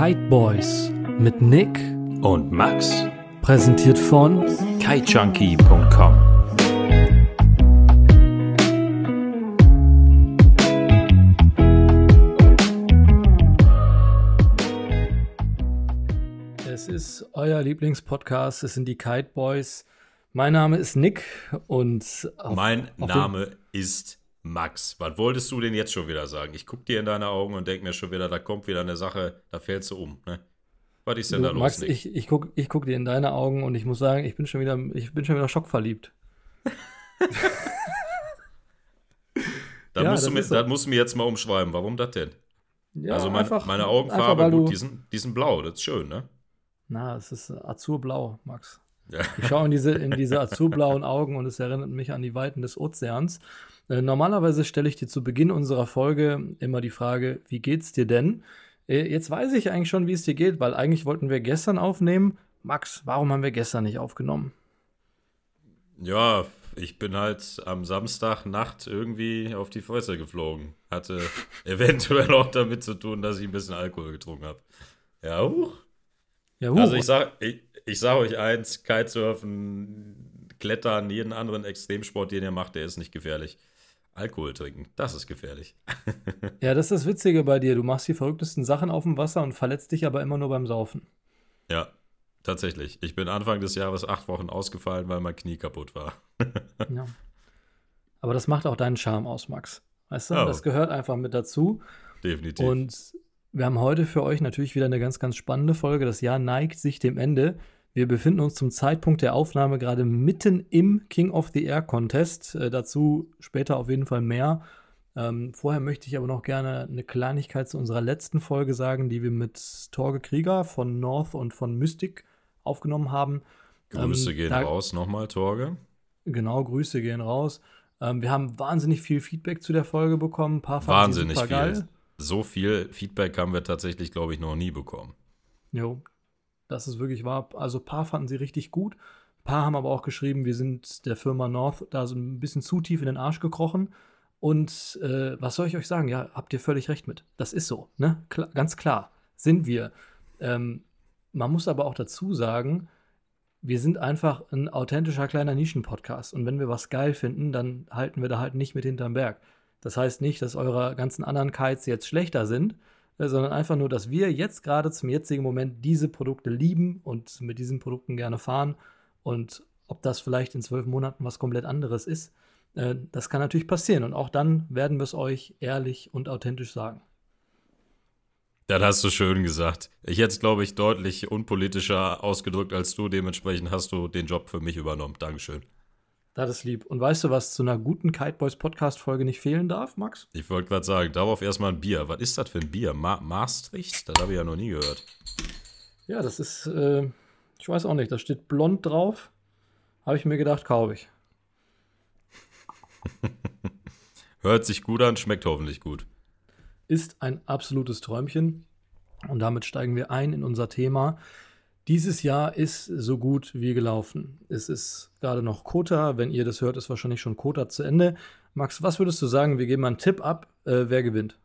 Kite Boys mit Nick und Max. Präsentiert von kitejunkie.com. Es ist euer Lieblingspodcast, es sind die Kite Boys. Mein Name ist Nick und auf, mein auf Name ist Max. Was wolltest du denn jetzt schon wieder sagen? Ich gucke dir in deine Augen und denke mir schon wieder, da kommt wieder eine Sache, da fällst du um. Ne? Was ist denn du, da los? Max, Nick? ich, ich gucke ich guck dir in deine Augen und ich muss sagen, ich bin schon wieder, ich bin schon wieder schockverliebt. da, ja, musst du mir, so. musst du mir jetzt mal umschreiben. Warum das denn? Ja, also mein, einfach, meine Augenfarbe, einfach, gut, die sind, die sind blau, das ist schön, ne? Na, es ist azurblau, Max. Ja. Ich schaue in diese, in diese azurblauen Augen und es erinnert mich an die Weiten des Ozeans. Äh, normalerweise stelle ich dir zu Beginn unserer Folge immer die Frage, wie geht's dir denn? Äh, jetzt weiß ich eigentlich schon, wie es dir geht, weil eigentlich wollten wir gestern aufnehmen. Max, warum haben wir gestern nicht aufgenommen? Ja, ich bin halt am Samstagnacht irgendwie auf die Fresse geflogen. Hatte eventuell auch damit zu tun, dass ich ein bisschen Alkohol getrunken habe. Ja, huch. Ja, huch. Also ich sag, ich, ich sag euch eins, Kitesurfen, Klettern, jeden anderen Extremsport, den ihr macht, der ist nicht gefährlich. Alkohol trinken, das ist gefährlich. ja, das ist das Witzige bei dir. Du machst die verrücktesten Sachen auf dem Wasser und verletzt dich aber immer nur beim Saufen. Ja, tatsächlich. Ich bin Anfang des Jahres acht Wochen ausgefallen, weil mein Knie kaputt war. ja. Aber das macht auch deinen Charme aus, Max. Weißt du, oh. das gehört einfach mit dazu. Definitiv. Und wir haben heute für euch natürlich wieder eine ganz, ganz spannende Folge. Das Jahr neigt sich dem Ende. Wir befinden uns zum Zeitpunkt der Aufnahme gerade mitten im King of the Air Contest. Äh, dazu später auf jeden Fall mehr. Ähm, vorher möchte ich aber noch gerne eine Kleinigkeit zu unserer letzten Folge sagen, die wir mit Torge Krieger von North und von Mystic aufgenommen haben. Grüße ähm, gehen da, raus nochmal, Torge. Genau, Grüße gehen raus. Ähm, wir haben wahnsinnig viel Feedback zu der Folge bekommen. Ein paar wahnsinnig viel. Geil. So viel Feedback haben wir tatsächlich, glaube ich, noch nie bekommen. Jo, das ist wirklich wahr. Also ein paar fanden sie richtig gut. Ein paar haben aber auch geschrieben, wir sind der Firma North da so ein bisschen zu tief in den Arsch gekrochen. Und äh, was soll ich euch sagen? Ja, habt ihr völlig recht mit. Das ist so, ne? Klar, ganz klar, sind wir. Ähm, man muss aber auch dazu sagen, wir sind einfach ein authentischer kleiner Nischen-Podcast. Und wenn wir was geil finden, dann halten wir da halt nicht mit hinterm Berg. Das heißt nicht, dass eure ganzen anderen Kites jetzt schlechter sind, sondern einfach nur, dass wir jetzt gerade zum jetzigen Moment diese Produkte lieben und mit diesen Produkten gerne fahren. Und ob das vielleicht in zwölf Monaten was komplett anderes ist, äh, das kann natürlich passieren. Und auch dann werden wir es euch ehrlich und authentisch sagen. Das hast du schön gesagt. Ich hätte es, glaube ich, deutlich unpolitischer ausgedrückt als du. Dementsprechend hast du den Job für mich übernommen. Dankeschön. Das ist lieb. Und weißt du, was zu einer guten Kite Boys Podcast-Folge nicht fehlen darf, Max? Ich wollte gerade sagen, darauf erstmal ein Bier. Was ist das für ein Bier? Ma Maastricht? Das habe ich ja noch nie gehört. Ja, das ist, äh, ich weiß auch nicht, da steht blond drauf. Habe ich mir gedacht, kaufe ich. Hört sich gut an, schmeckt hoffentlich gut. Ist ein absolutes Träumchen. Und damit steigen wir ein in unser Thema. Dieses Jahr ist so gut wie gelaufen. Es ist gerade noch Kota. Wenn ihr das hört, ist wahrscheinlich schon Kota zu Ende. Max, was würdest du sagen? Wir geben mal einen Tipp ab. Äh, wer gewinnt?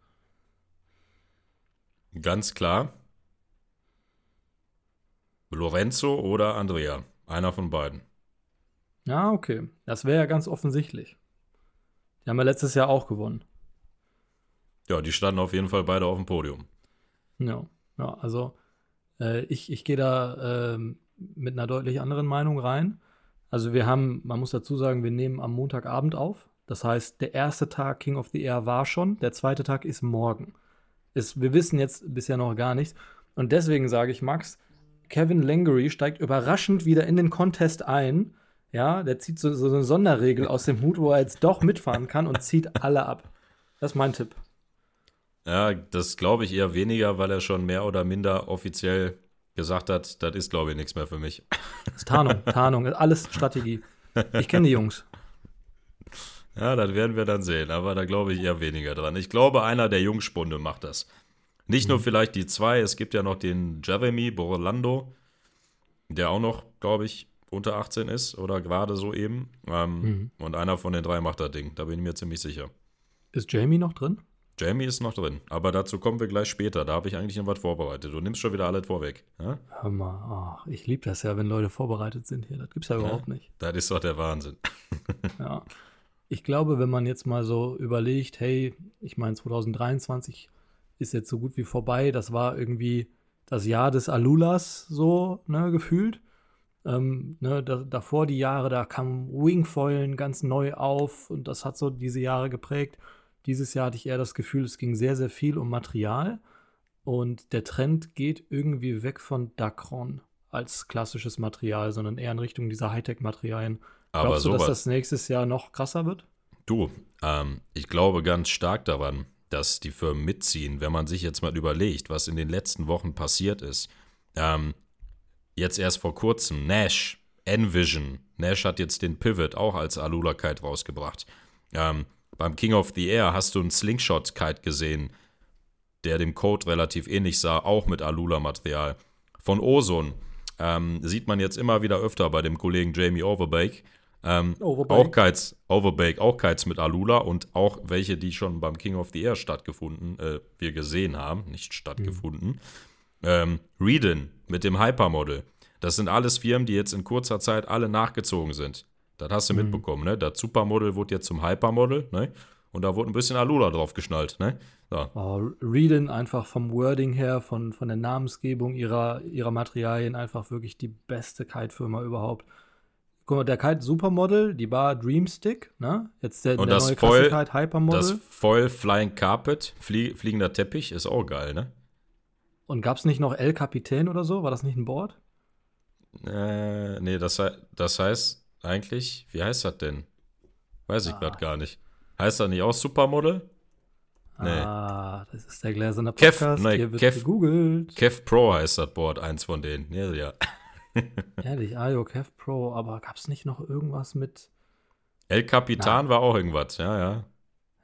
Ganz klar. Lorenzo oder Andrea. Einer von beiden. Ja, okay. Das wäre ja ganz offensichtlich. Die haben ja letztes Jahr auch gewonnen. Ja, die standen auf jeden Fall beide auf dem Podium. Ja, ja also äh, ich ich gehe da äh, mit einer deutlich anderen Meinung rein. Also wir haben, man muss dazu sagen, wir nehmen am Montagabend auf. Das heißt, der erste Tag King of the Air war schon, der zweite Tag ist morgen. Ist, wir wissen jetzt bisher noch gar nichts. Und deswegen sage ich, Max, Kevin Langery steigt überraschend wieder in den Contest ein. Ja, der zieht so, so eine Sonderregel aus dem Hut, wo er jetzt doch mitfahren kann und zieht alle ab. Das ist mein Tipp. Ja, das glaube ich eher weniger, weil er schon mehr oder minder offiziell gesagt hat, das ist, glaube ich, nichts mehr für mich. Das ist Tarnung, Tarnung, alles Strategie. Ich kenne die Jungs. Ja, das werden wir dann sehen, aber da glaube ich eher weniger dran. Ich glaube, einer der Jungspunde macht das. Nicht nur mhm. vielleicht die zwei, es gibt ja noch den Jeremy Borlando, der auch noch, glaube ich, unter 18 ist oder gerade so eben. Ähm, mhm. Und einer von den drei macht das Ding, da bin ich mir ziemlich sicher. Ist Jamie noch drin? Jamie ist noch drin, aber dazu kommen wir gleich später. Da habe ich eigentlich noch was vorbereitet. Du nimmst schon wieder alles vorweg. Ja? Hör mal, oh, ich liebe das ja, wenn Leute vorbereitet sind hier. Das gibt es ja überhaupt ja, nicht. Das ist doch der Wahnsinn. ja. Ich glaube, wenn man jetzt mal so überlegt, hey, ich meine, 2023 ist jetzt so gut wie vorbei. Das war irgendwie das Jahr des Alulas, so, ne, gefühlt. Ähm, ne, da, davor die Jahre, da kam Wingfoilen ganz neu auf und das hat so diese Jahre geprägt. Dieses Jahr hatte ich eher das Gefühl, es ging sehr, sehr viel um Material und der Trend geht irgendwie weg von Dacron als klassisches Material, sondern eher in Richtung dieser Hightech-Materialien. Aber Glaubst du, dass das nächstes Jahr noch krasser wird? Du, ähm, ich glaube ganz stark daran, dass die Firmen mitziehen, wenn man sich jetzt mal überlegt, was in den letzten Wochen passiert ist. Ähm, jetzt erst vor kurzem, Nash, Envision. Nash hat jetzt den Pivot auch als Alula-Kite rausgebracht. Ähm, beim King of the Air hast du einen Slingshot-Kite gesehen, der dem Code relativ ähnlich sah, auch mit Alula-Material. Von Ozone ähm, sieht man jetzt immer wieder öfter bei dem Kollegen Jamie Overbake. Ähm, Auch Kites, Overbake, auch Kites mit Alula und auch welche, die schon beim King of the Air stattgefunden, äh, wir gesehen haben, nicht stattgefunden. Mhm. Ähm, Reedon mit dem Hypermodel. Das sind alles Firmen, die jetzt in kurzer Zeit alle nachgezogen sind. Das hast du mhm. mitbekommen, ne? Das Supermodel wurde jetzt zum Hypermodel, ne? Und da wurde ein bisschen Alula drauf geschnallt, ne? So. Oh, Reading einfach vom Wording her, von, von der Namensgebung ihrer, ihrer Materialien einfach wirklich die beste Kite-Firma überhaupt. Guck mal, der Kite Supermodel, die Bar Dreamstick, ne? Jetzt der, Und der das neue Foil, Kite Hypermodel. Das Foil Flying Carpet, flie fliegender Teppich, ist auch geil, ne? Und gab es nicht noch El Capitan oder so? War das nicht ein Board? Äh, nee, das, das heißt, eigentlich? Wie heißt das denn? Weiß ich ah. gerade gar nicht. Heißt das nicht auch Supermodel? Nee. Ah, das ist der gläserne Podcast. Kev, nee, Hier wird Kev, gegoogelt. Kev Pro heißt das Board, eins von denen. Ja, ja. Ehrlich, Ayo, Kev Pro, aber gab es nicht noch irgendwas mit. El Capitan Na. war auch irgendwas, ja, ja.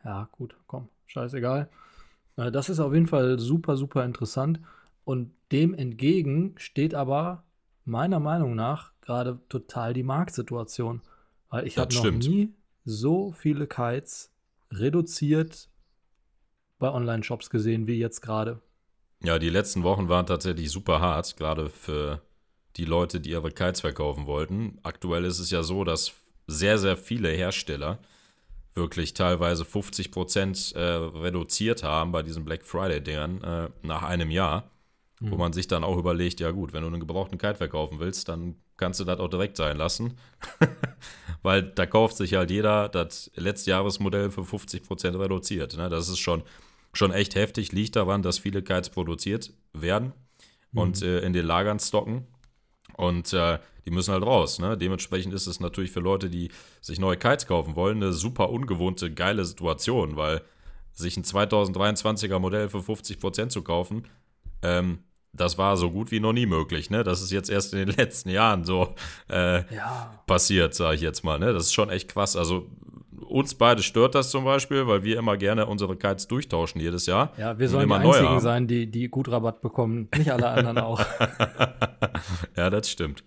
Ja, gut, komm, scheißegal. Äh, das ist auf jeden Fall super, super interessant. Und dem entgegen steht aber meiner Meinung nach gerade total die Marktsituation. Weil ich habe noch stimmt. nie so viele Kites reduziert bei Online-Shops gesehen wie jetzt gerade. Ja, die letzten Wochen waren tatsächlich super hart, gerade für die Leute, die ihre Kites verkaufen wollten. Aktuell ist es ja so, dass sehr, sehr viele Hersteller wirklich teilweise 50 Prozent äh, reduziert haben bei diesen Black Friday-Dingern äh, nach einem Jahr. Mhm. Wo man sich dann auch überlegt, ja gut, wenn du einen gebrauchten Kite verkaufen willst, dann kannst du das auch direkt sein lassen. Weil da kauft sich halt jeder das Letztjahresmodell für 50% reduziert. Ne? Das ist schon, schon echt heftig, liegt daran, dass viele Kites produziert werden mhm. und äh, in den Lagern stocken. Und äh, die müssen halt raus. Ne? Dementsprechend ist es natürlich für Leute, die sich neue Kites kaufen wollen, eine super ungewohnte, geile Situation, weil sich ein 2023er Modell für 50% zu kaufen, ähm, das war so gut wie noch nie möglich, ne? Das ist jetzt erst in den letzten Jahren so äh, ja. passiert, sage ich jetzt mal, ne? Das ist schon echt krass. Also uns beide stört das zum Beispiel, weil wir immer gerne unsere Kites durchtauschen jedes Jahr. Ja, wir sollen immer die Einzigen sein, die, die gut Rabatt bekommen, nicht alle anderen auch. ja, das stimmt.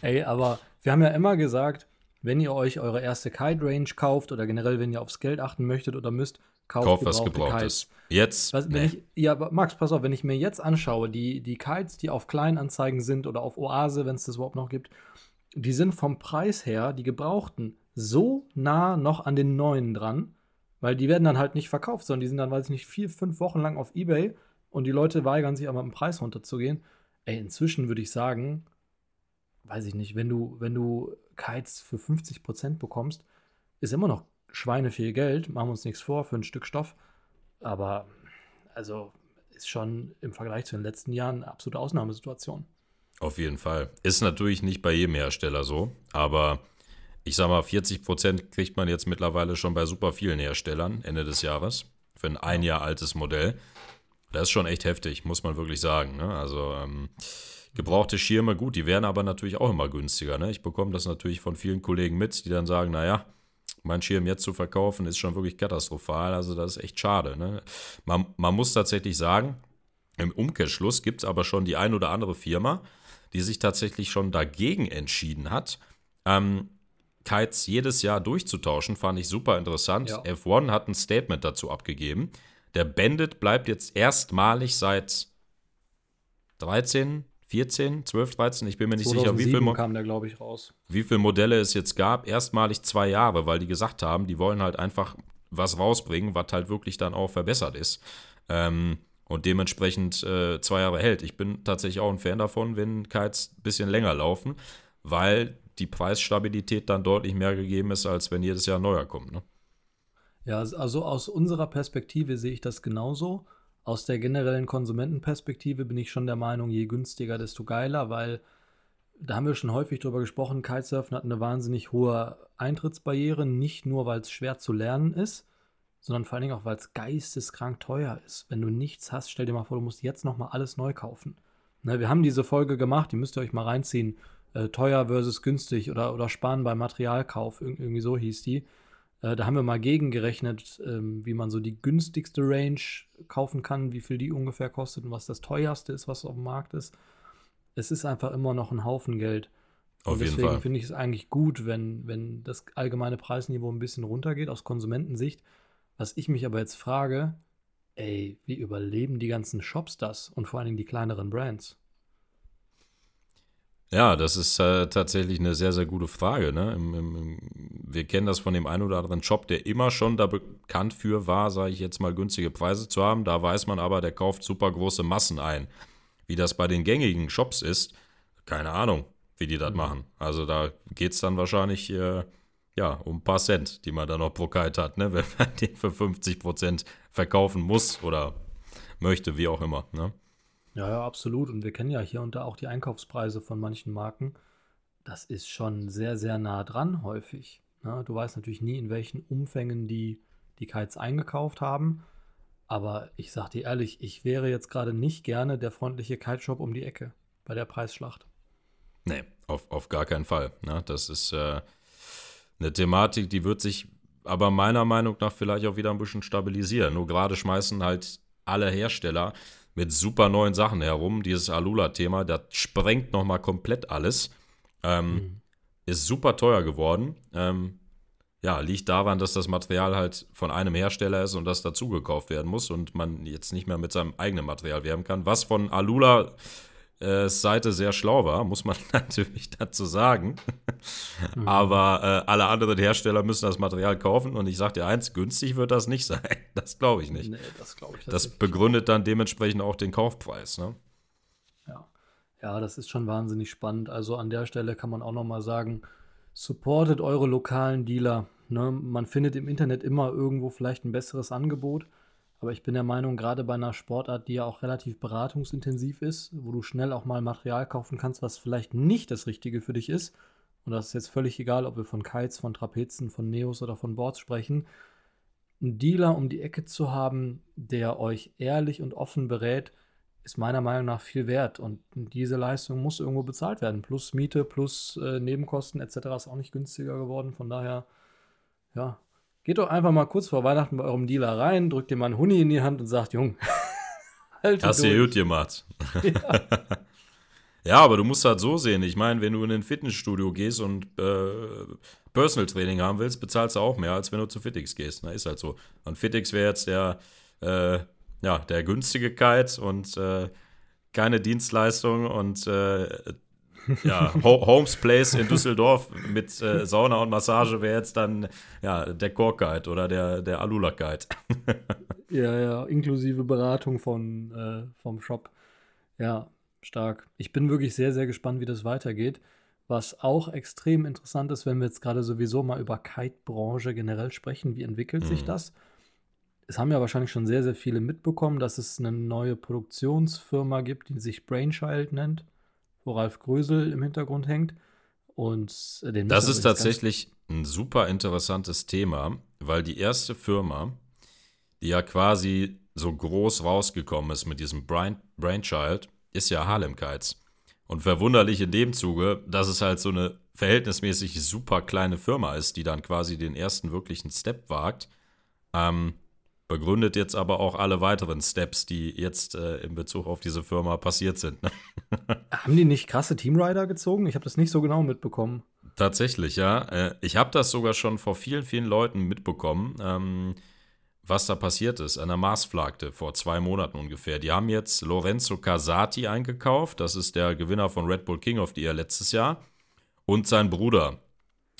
Ey, aber wir haben ja immer gesagt, wenn ihr euch eure erste Kite-Range kauft oder generell, wenn ihr aufs Geld achten möchtet oder müsst, kauft, kauft was Gebrauchtes. Jetzt. Was, nee. ich, ja, Max, pass auf, wenn ich mir jetzt anschaue, die, die Kites, die auf Kleinanzeigen sind oder auf Oase, wenn es das überhaupt noch gibt, die sind vom Preis her, die gebrauchten, so nah noch an den neuen dran, weil die werden dann halt nicht verkauft, sondern die sind dann, weiß ich nicht, vier, fünf Wochen lang auf Ebay und die Leute weigern sich aber im Preis runterzugehen. Ey, inzwischen würde ich sagen, weiß ich nicht, wenn du, wenn du Kites für 50% bekommst, ist immer noch Schweine viel Geld, machen wir uns nichts vor, für ein Stück Stoff. Aber also ist schon im Vergleich zu den letzten Jahren eine absolute Ausnahmesituation. Auf jeden Fall. Ist natürlich nicht bei jedem Hersteller so, aber ich sag mal, 40 Prozent kriegt man jetzt mittlerweile schon bei super vielen Herstellern Ende des Jahres für ein ein Jahr altes Modell. Das ist schon echt heftig, muss man wirklich sagen. Ne? Also ähm, gebrauchte Schirme, gut, die werden aber natürlich auch immer günstiger. Ne? Ich bekomme das natürlich von vielen Kollegen mit, die dann sagen, naja, mein Schirm jetzt zu verkaufen, ist schon wirklich katastrophal. Also das ist echt schade. Ne? Man, man muss tatsächlich sagen, im Umkehrschluss gibt es aber schon die ein oder andere Firma, die sich tatsächlich schon dagegen entschieden hat, ähm, Kites jedes Jahr durchzutauschen, fand ich super interessant. Ja. F1 hat ein Statement dazu abgegeben. Der Bandit bleibt jetzt erstmalig seit 13, 14, 12, 13, ich bin mir nicht sicher, wie viel, 2007 Mo kam der, glaube ich, raus. wie viel Modelle es jetzt gab. Erstmalig zwei Jahre, weil die gesagt haben, die wollen halt einfach was rausbringen, was halt wirklich dann auch verbessert ist. Ähm, und dementsprechend äh, zwei Jahre hält. Ich bin tatsächlich auch ein Fan davon, wenn Kites ein bisschen länger laufen, weil die Preisstabilität dann deutlich mehr gegeben ist, als wenn jedes Jahr ein neuer kommt. Ne? Ja, also aus unserer Perspektive sehe ich das genauso. Aus der generellen Konsumentenperspektive bin ich schon der Meinung, je günstiger, desto geiler, weil da haben wir schon häufig drüber gesprochen, Kitesurfen hat eine wahnsinnig hohe Eintrittsbarriere, nicht nur, weil es schwer zu lernen ist, sondern vor allen Dingen auch, weil es geisteskrank teuer ist. Wenn du nichts hast, stell dir mal vor, du musst jetzt nochmal alles neu kaufen. Ne, wir haben diese Folge gemacht, die müsst ihr euch mal reinziehen. Äh, teuer versus günstig oder, oder sparen beim Materialkauf, Ir irgendwie so hieß die. Äh, da haben wir mal gegengerechnet, ähm, wie man so die günstigste Range kaufen kann, wie viel die ungefähr kostet und was das teuerste ist, was auf dem Markt ist. Es ist einfach immer noch ein Haufen Geld. Auf und deswegen finde ich es eigentlich gut, wenn, wenn das allgemeine Preisniveau ein bisschen runtergeht aus Konsumentensicht. Was ich mich aber jetzt frage, ey, wie überleben die ganzen Shops das und vor allen Dingen die kleineren Brands? Ja, das ist äh, tatsächlich eine sehr, sehr gute Frage. Ne? Im, im, wir kennen das von dem einen oder anderen Shop, der immer schon da bekannt für war, sage ich jetzt mal, günstige Preise zu haben. Da weiß man aber, der kauft super große Massen ein. Wie das bei den gängigen Shops ist, keine Ahnung, wie die das Mhm. machen. Also da geht es dann wahrscheinlich äh, ja, um ein paar Cent, die man dann noch pro Kite hat, ne? wenn man den für 50% verkaufen muss oder möchte, wie auch immer. Ne? Ja, ja, absolut. Und wir kennen ja hier und da auch die Einkaufspreise von manchen Marken. Das ist schon sehr, sehr nah dran häufig. Ne? Du weißt natürlich nie, in welchen Umfängen die die Kites eingekauft haben. Aber ich sag dir ehrlich, ich wäre jetzt gerade nicht gerne der freundliche Kiteshop um die Ecke bei der Preisschlacht. Nee, auf, auf gar keinen Fall. Ne? Das ist äh, eine Thematik, die wird sich aber meiner Meinung nach vielleicht auch wieder ein bisschen stabilisieren. Nur gerade schmeißen halt alle Hersteller mit super neuen Sachen herum. Dieses Alula-Thema, das sprengt nochmal komplett alles. Ähm, Mhm. Ist super teuer geworden. Ähm, ja, liegt daran, dass das Material halt von einem Hersteller ist und das dazu gekauft werden muss und man jetzt nicht mehr mit seinem eigenen Material werben kann. Was von Alula äh, Seite sehr schlau war, muss man natürlich dazu sagen. Mhm. Aber äh, alle anderen Hersteller müssen das Material kaufen und ich sage dir eins, günstig wird das nicht sein. Das glaube ich nicht. Nee, das glaube ich Das begründet dann dementsprechend auch den Kaufpreis. Ne? Ja. ja, das ist schon wahnsinnig spannend. Also an der Stelle kann man auch noch mal sagen, supportet eure lokalen Dealer. Ne? Man findet im Internet immer irgendwo vielleicht ein besseres Angebot. Aber ich bin der Meinung, gerade bei einer Sportart, die ja auch relativ beratungsintensiv ist, wo du schnell auch mal Material kaufen kannst, was vielleicht nicht das Richtige für dich ist, und das ist jetzt völlig egal, ob wir von Kites, von Trapezen, von Neos oder von Boards sprechen, einen Dealer um die Ecke zu haben, der euch ehrlich und offen berät, ist meiner Meinung nach viel wert. Und diese Leistung muss irgendwo bezahlt werden. Plus Miete, plus äh, Nebenkosten etc. ist auch nicht günstiger geworden. Von daher, ja, geht doch einfach mal kurz vor Weihnachten bei eurem Dealer rein, drückt ihm mal einen Huni in die Hand und sagt, Jung, halt Hast du gut gemacht. Ja. aber du musst halt so sehen. Ich meine, wenn du in ein Fitnessstudio gehst und äh, Personal Training haben willst, bezahlst du auch mehr, als wenn du zu Fitix gehst. Na, ist halt so. Und Fitix wäre jetzt der, äh, ja, der günstige Kite und äh, keine Dienstleistung und äh, ja, Ho Holmes Place in Düsseldorf mit äh, Sauna und Massage wäre jetzt dann ja, der Core Kite oder der, der Alula Kite. Ja, ja, inklusive Beratung von, äh, vom Shop. Ja, stark. Ich bin wirklich sehr, sehr gespannt, wie das weitergeht. Was auch extrem interessant ist, wenn wir jetzt gerade sowieso mal über Kite-Branche generell sprechen, wie entwickelt sich Mhm. das? Es haben ja wahrscheinlich schon sehr, sehr viele mitbekommen, dass es eine neue Produktionsfirma gibt, die sich Brainchild nennt, wo Ralf Grösel im Hintergrund hängt. Und äh, den Das ist tatsächlich ein super interessantes Thema, weil die erste Firma, die ja quasi so groß rausgekommen ist mit diesem Brain, Brainchild, ist ja Harlem Kites. Und verwunderlich in dem Zuge, dass es halt so eine verhältnismäßig super kleine Firma ist, die dann quasi den ersten wirklichen Step wagt. Ähm, begründet jetzt aber auch alle weiteren Steps, die jetzt äh, in Bezug auf diese Firma passiert sind. Ne? Haben die nicht krasse Teamrider gezogen? Ich habe das nicht so genau mitbekommen. Tatsächlich, ja. Äh, ich habe das sogar schon vor vielen, vielen Leuten mitbekommen, ähm, was da passiert ist an der Marsflagte vor zwei Monaten ungefähr. Die haben jetzt Lorenzo Casati eingekauft, das ist der Gewinner von Red Bull King of the Year letztes Jahr, und sein Bruder,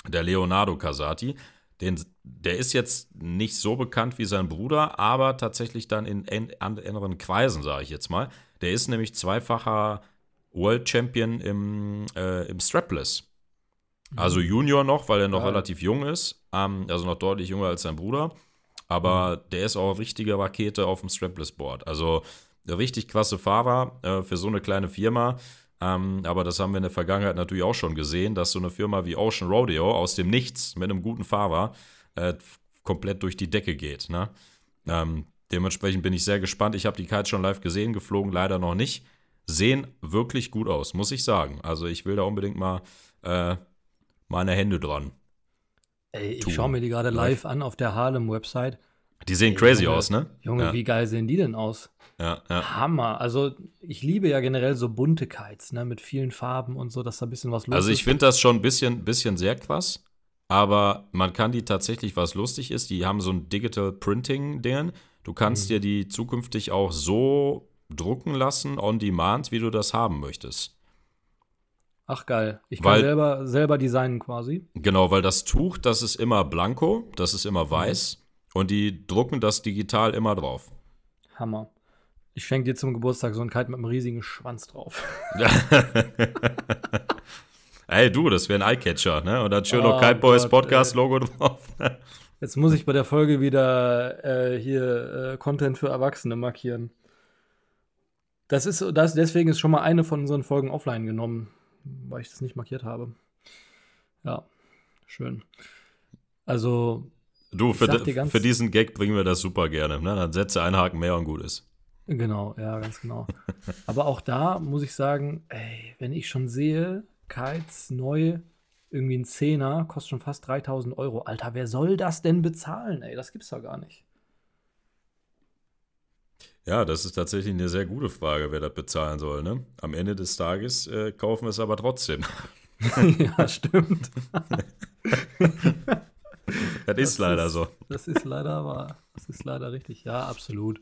der Leonardo Casati. Den, der ist jetzt nicht so bekannt wie sein Bruder, aber tatsächlich dann in anderen Kreisen, sage ich jetzt mal. Der ist nämlich zweifacher World Champion im, äh, im Strapless. Also mhm. Junior noch, weil er noch ja. relativ jung ist, ähm, also noch deutlich jünger als sein Bruder. Aber mhm. der ist auch richtige Rakete auf dem Strapless-Board. Also richtig klasse Fahrer äh, für so eine kleine Firma. Ähm, aber das haben wir in der Vergangenheit natürlich auch schon gesehen, dass so eine Firma wie Ocean Rodeo aus dem Nichts mit einem guten Fahrer äh, komplett durch die Decke geht. Ne? Ähm, dementsprechend bin ich sehr gespannt. Ich habe die Kites schon live gesehen, geflogen leider noch nicht. Sehen wirklich gut aus, muss ich sagen. Also ich will da unbedingt mal äh, meine Hände dran. Ey, ich schaue mir die gerade live an auf der Harlem-Website. Die sehen Ey, crazy Junge, aus, ne? Junge, ja. wie geil sehen die denn aus? Ja, ja. Hammer. Also, ich liebe ja generell so bunte Kites, ne? Mit vielen Farben und so, dass da ein bisschen was los also ist. Also, ich finde das schon ein bisschen, bisschen sehr krass. Aber man kann die tatsächlich, was lustig ist, die haben so ein Digital Printing-Ding. Du kannst mhm. dir die zukünftig auch so drucken lassen, on demand, wie du das haben möchtest. Ach geil. Ich kann weil, selber, selber designen quasi. Genau, weil das Tuch, das ist immer blanko, das ist immer weiß mhm. und die drucken das digital immer drauf. Hammer. Ich schenke dir zum Geburtstag so ein Kite mit einem riesigen Schwanz drauf. Ey, du, das wäre ein Eyecatcher, ne? Und dann schön oh, noch Kite Boys Podcast-Logo drauf. Jetzt muss ich bei der Folge wieder äh, hier äh, Content für Erwachsene markieren. Das ist, das, deswegen ist schon mal eine von unseren Folgen offline genommen weil ich das nicht markiert habe. Ja, schön. Also. Du, für, für diesen Gag bringen wir das super gerne. Ne? Dann setze einen Haken mehr und gut ist. Genau, ja, ganz genau. Aber auch da muss ich sagen, ey, wenn ich schon sehe, Kites neu, irgendwie ein Zehner, kostet schon fast 3000 Euro. Alter, wer soll das denn bezahlen, ey? Das gibt's doch gar nicht. Ja, das ist tatsächlich eine sehr gute Frage, wer das bezahlen soll. Ne? Am Ende des Tages äh, kaufen wir es aber trotzdem. ja, stimmt. das, das, ist leider ist, so. Das ist leider wahr. Das ist leider richtig. Ja, absolut.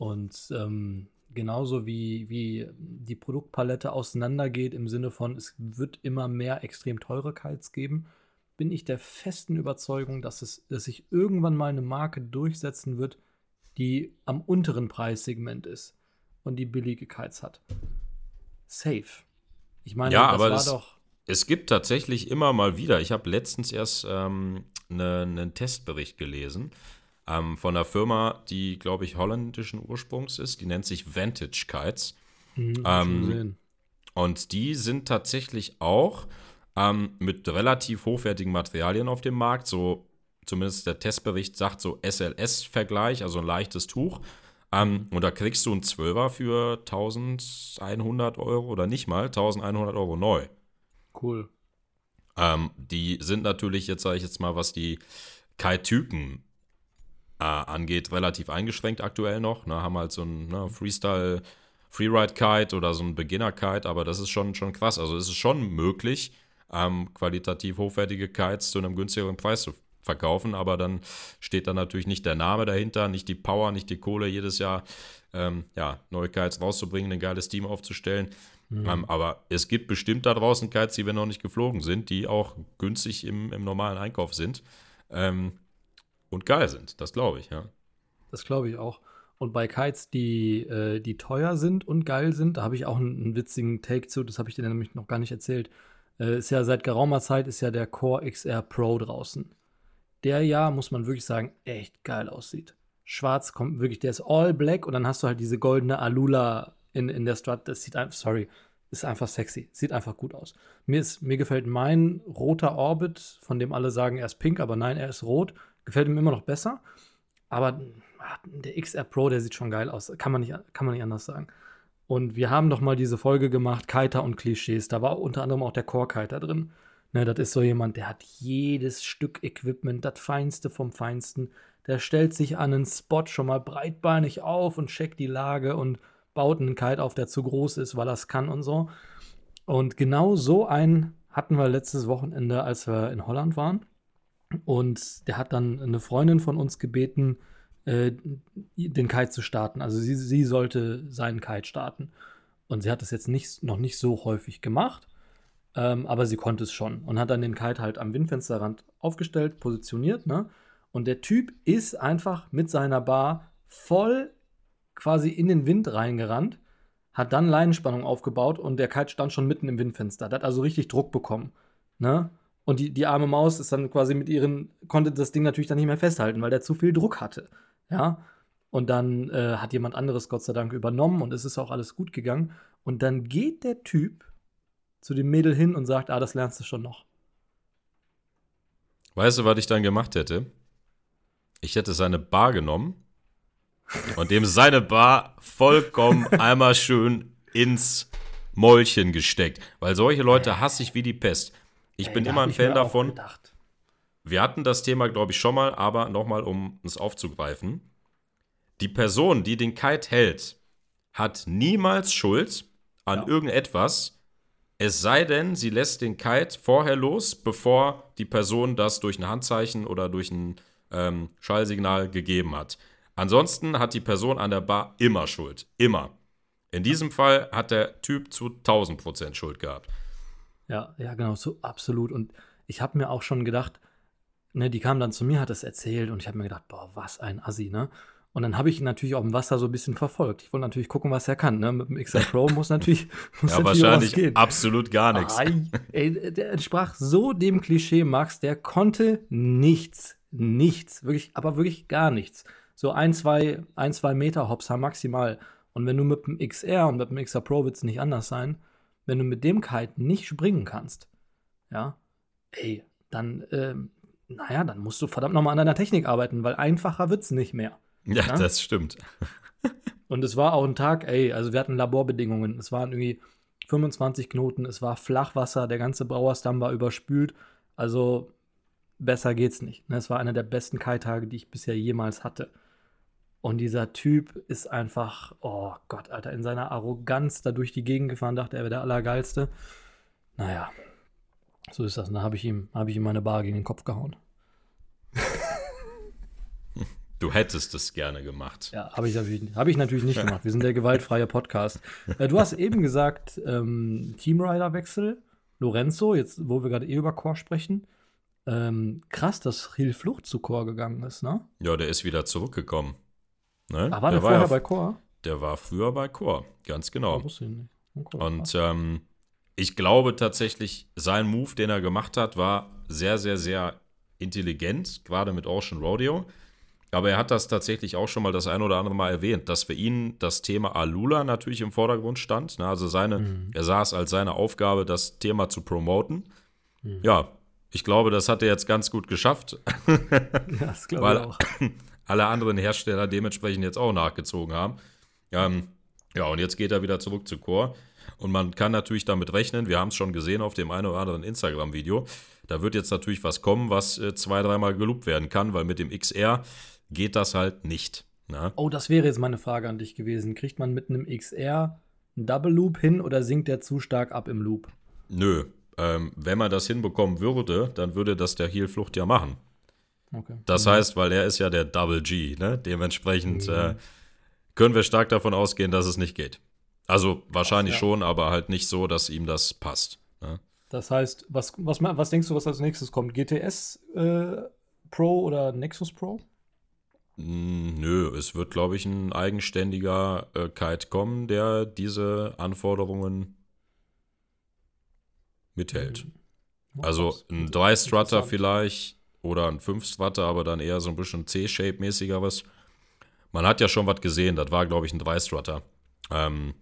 Und ähm, genauso wie, wie die Produktpalette auseinandergeht im Sinne von, es wird immer mehr extrem teure Kites geben, bin ich der festen Überzeugung, dass, es, dass sich irgendwann mal eine Marke durchsetzen wird, die am unteren Preissegment ist und die billige Kites hat. Safe. Ich meine, ja, das war das, doch. Es gibt tatsächlich immer mal wieder. Ich habe letztens erst ähm, ne, einen Testbericht gelesen ähm, von einer Firma, die, glaube ich, holländischen Ursprungs ist. Die nennt sich Vantage Kites. Mhm, ähm, und die sind tatsächlich auch ähm, mit relativ hochwertigen Materialien auf dem Markt, so zumindest der Testbericht sagt so SLS-Vergleich, also ein leichtes Tuch. Ähm, und da kriegst du einen Zwölfer für 1100 Euro oder nicht mal 1100 Euro neu. Cool. Ähm, die sind natürlich, jetzt sage ich jetzt mal, was die Kite-Typen äh, angeht, relativ eingeschränkt aktuell noch. Ne, haben halt so ein ne, Freestyle, Freeride-Kite oder so ein Beginner-Kite, aber das ist schon, schon krass. Also es ist schon möglich, ähm, qualitativ hochwertige Kites zu einem günstigeren Preis zu verkaufen, aber dann steht da natürlich nicht der Name dahinter, nicht die Power, nicht die Kohle, jedes Jahr ähm, ja, neue Kites rauszubringen, ein geiles Team aufzustellen. Mhm. Ähm, aber es gibt bestimmt da draußen Kites, die wir noch nicht geflogen sind, die auch günstig im, im normalen Einkauf sind ähm, und geil sind. Das glaube ich, ja. Das glaube ich auch. Und bei Kites, die, äh, die teuer sind und geil sind, da habe ich auch einen, einen, witzigen Take zu, das habe ich dir nämlich noch gar nicht erzählt. Äh, ist ja seit geraumer Zeit ist ja der Core XR Pro draußen der ja, muss man wirklich sagen, echt geil aussieht. Schwarz kommt wirklich, der ist all black und dann hast du halt diese goldene Alula in, in der Strut. Das sieht einfach, sorry, ist einfach sexy. Sieht einfach gut aus. Mir, ist, mir gefällt mein roter Orbit, von dem alle sagen, er ist pink, aber nein, er ist rot. Gefällt ihm immer noch besser. Aber ah, der XR Pro, der sieht schon geil aus. Kann man nicht, kann man nicht anders sagen. Und wir haben doch mal diese Folge gemacht, Kiter und Klischees. Da war unter anderem auch der Core-Kiter drin. Ne, das ist so jemand, der hat jedes Stück Equipment, das Feinste vom Feinsten. Der stellt sich an einen Spot schon mal breitbeinig auf und checkt die Lage und baut einen Kite auf, der zu groß ist, weil er es kann und so. Und genau so einen hatten wir letztes Wochenende, als wir in Holland waren. Und der hat dann eine Freundin von uns gebeten, äh, den Kite zu starten. Also sie, sie sollte seinen Kite starten. Und sie hat das jetzt nicht, noch nicht so häufig gemacht, ähm, aber sie konnte es schon und hat dann den Kite halt am Windfensterrand aufgestellt, positioniert. Ne? Und der Typ ist einfach mit seiner Bar voll quasi in den Wind reingerannt, hat dann Leinenspannung aufgebaut und der Kite stand schon mitten im Windfenster. Der hat also richtig Druck bekommen. Ne? Und die, die arme Maus ist dann quasi mit ihren, konnte das Ding natürlich dann nicht mehr festhalten, weil der zu viel Druck hatte. Ja. Und dann äh, hat jemand anderes Gott sei Dank übernommen und es ist auch alles gut gegangen. Und dann geht der Typ zu dem Mädel hin und sagt, ah, das lernst du schon noch. Weißt du, was ich dann gemacht hätte? Ich hätte seine Bar genommen und dem seine Bar vollkommen einmal schön ins Mäulchen gesteckt. Weil solche Leute hasse ich wie die Pest. Ich Ey, bin immer ein Fan davon. Gedacht. Wir hatten das Thema, glaube ich, schon mal, aber nochmal, um es aufzugreifen. Die Person, die den Kite hält, hat niemals Schuld an ja. irgendetwas, es sei denn, sie lässt den Kite vorher los, bevor die Person das durch ein Handzeichen oder durch ein ähm, Schallsignal gegeben hat. Ansonsten hat die Person an der Bar immer Schuld. Immer. In diesem Fall hat der Typ zu 1000 Prozent Schuld gehabt. Ja, ja, genau, so absolut. Und ich habe mir auch schon gedacht, ne, die kam dann zu mir, hat das erzählt und ich habe mir gedacht, boah, was ein Assi, ne? Und dann habe ich ihn natürlich auch im Wasser so ein bisschen verfolgt. Ich wollte natürlich gucken, was er kann. Ne? Mit dem XR Pro muss natürlich, muss ja, natürlich wahrscheinlich gehen. absolut gar nichts. ey, der entsprach so dem Klischee, Max, der konnte nichts. Nichts. Wirklich, aber wirklich gar nichts. So ein, zwei, ein, zwei Meter Hops haben maximal. Und wenn du mit dem XR und mit dem XR Pro wird es nicht anders sein, wenn du mit dem Kite nicht springen kannst, ja, ey, dann, äh, naja, dann musst du verdammt nochmal an deiner Technik arbeiten, weil einfacher wird es nicht mehr. Ja, ja, das stimmt. Und es war auch ein Tag, ey, also wir hatten Laborbedingungen. Es waren irgendwie 25 Knoten, es war Flachwasser, der ganze Brauersdamm war überspült. Also besser geht's nicht. Ne? Es war einer der besten Kai-Tage, die ich bisher jemals hatte. Und dieser Typ ist einfach, oh Gott, Alter, in seiner Arroganz da durch die Gegend gefahren, dachte, er wäre der Allergeilste. Naja, so ist das. Und da habe ich, ihm, hab ich ihm meine Bar gegen den Kopf gehauen. Du hättest es gerne gemacht. Ja, habe ich, hab ich natürlich nicht gemacht. Wir sind der gewaltfreie Podcast. Äh, du hast eben gesagt, ähm, Teamrider-Wechsel. Lorenzo, jetzt wo wir gerade eh über Core sprechen. Ähm, krass, dass Hill Flucht zu Core gegangen ist, ne? Ja, der ist wieder zurückgekommen. Ne? Ach, war der, der vorher war bei Core? Der war früher bei Core, ganz genau. Okay, Und ähm, ich glaube tatsächlich, sein Move, den er gemacht hat, war sehr, sehr, sehr intelligent, gerade mit Ocean Rodeo. Aber er hat das tatsächlich auch schon mal das ein oder andere Mal erwähnt, dass für ihn das Thema Alula natürlich im Vordergrund stand. Ne? Also seine, mhm. er sah es als seine Aufgabe, das Thema zu promoten. Mhm. Ja, ich glaube, das hat er jetzt ganz gut geschafft. ja, das glaube ich auch. alle anderen Hersteller dementsprechend jetzt auch nachgezogen haben. Ähm, ja, und jetzt geht er wieder zurück zu Core. Und man kann natürlich damit rechnen, wir haben es schon gesehen auf dem einen oder anderen Instagram-Video, da wird jetzt natürlich was kommen, was äh, zwei, dreimal gelobt werden kann, weil mit dem XR geht das halt nicht. Na? Oh, das wäre jetzt meine Frage an dich gewesen. Kriegt man mit einem XR einen Double Loop hin oder sinkt der zu stark ab im Loop? Nö. Ähm, wenn man das hinbekommen würde, dann würde das der Heelflucht ja machen. Okay. Das mhm. heißt, weil er ist ja der Double G, ne? Dementsprechend mhm. äh, können wir stark davon ausgehen, dass es nicht geht. Also wahrscheinlich Ach, ja. schon, aber halt nicht so, dass ihm das passt. Ne? Das heißt, was, was, was denkst du, was als nächstes kommt? GTS äh, Pro oder Nexus Pro? Hm, nö, es wird, glaube ich, ein eigenständiger äh, Kite kommen, der diese Anforderungen mithält. Mhm. Also ein 3-Strutter vielleicht oder ein 5-Strutter, aber dann eher so ein bisschen C-Shape-mäßigeres. Man hat ja schon was gesehen, das war, glaube ich, ein 3-Strutter, ähm,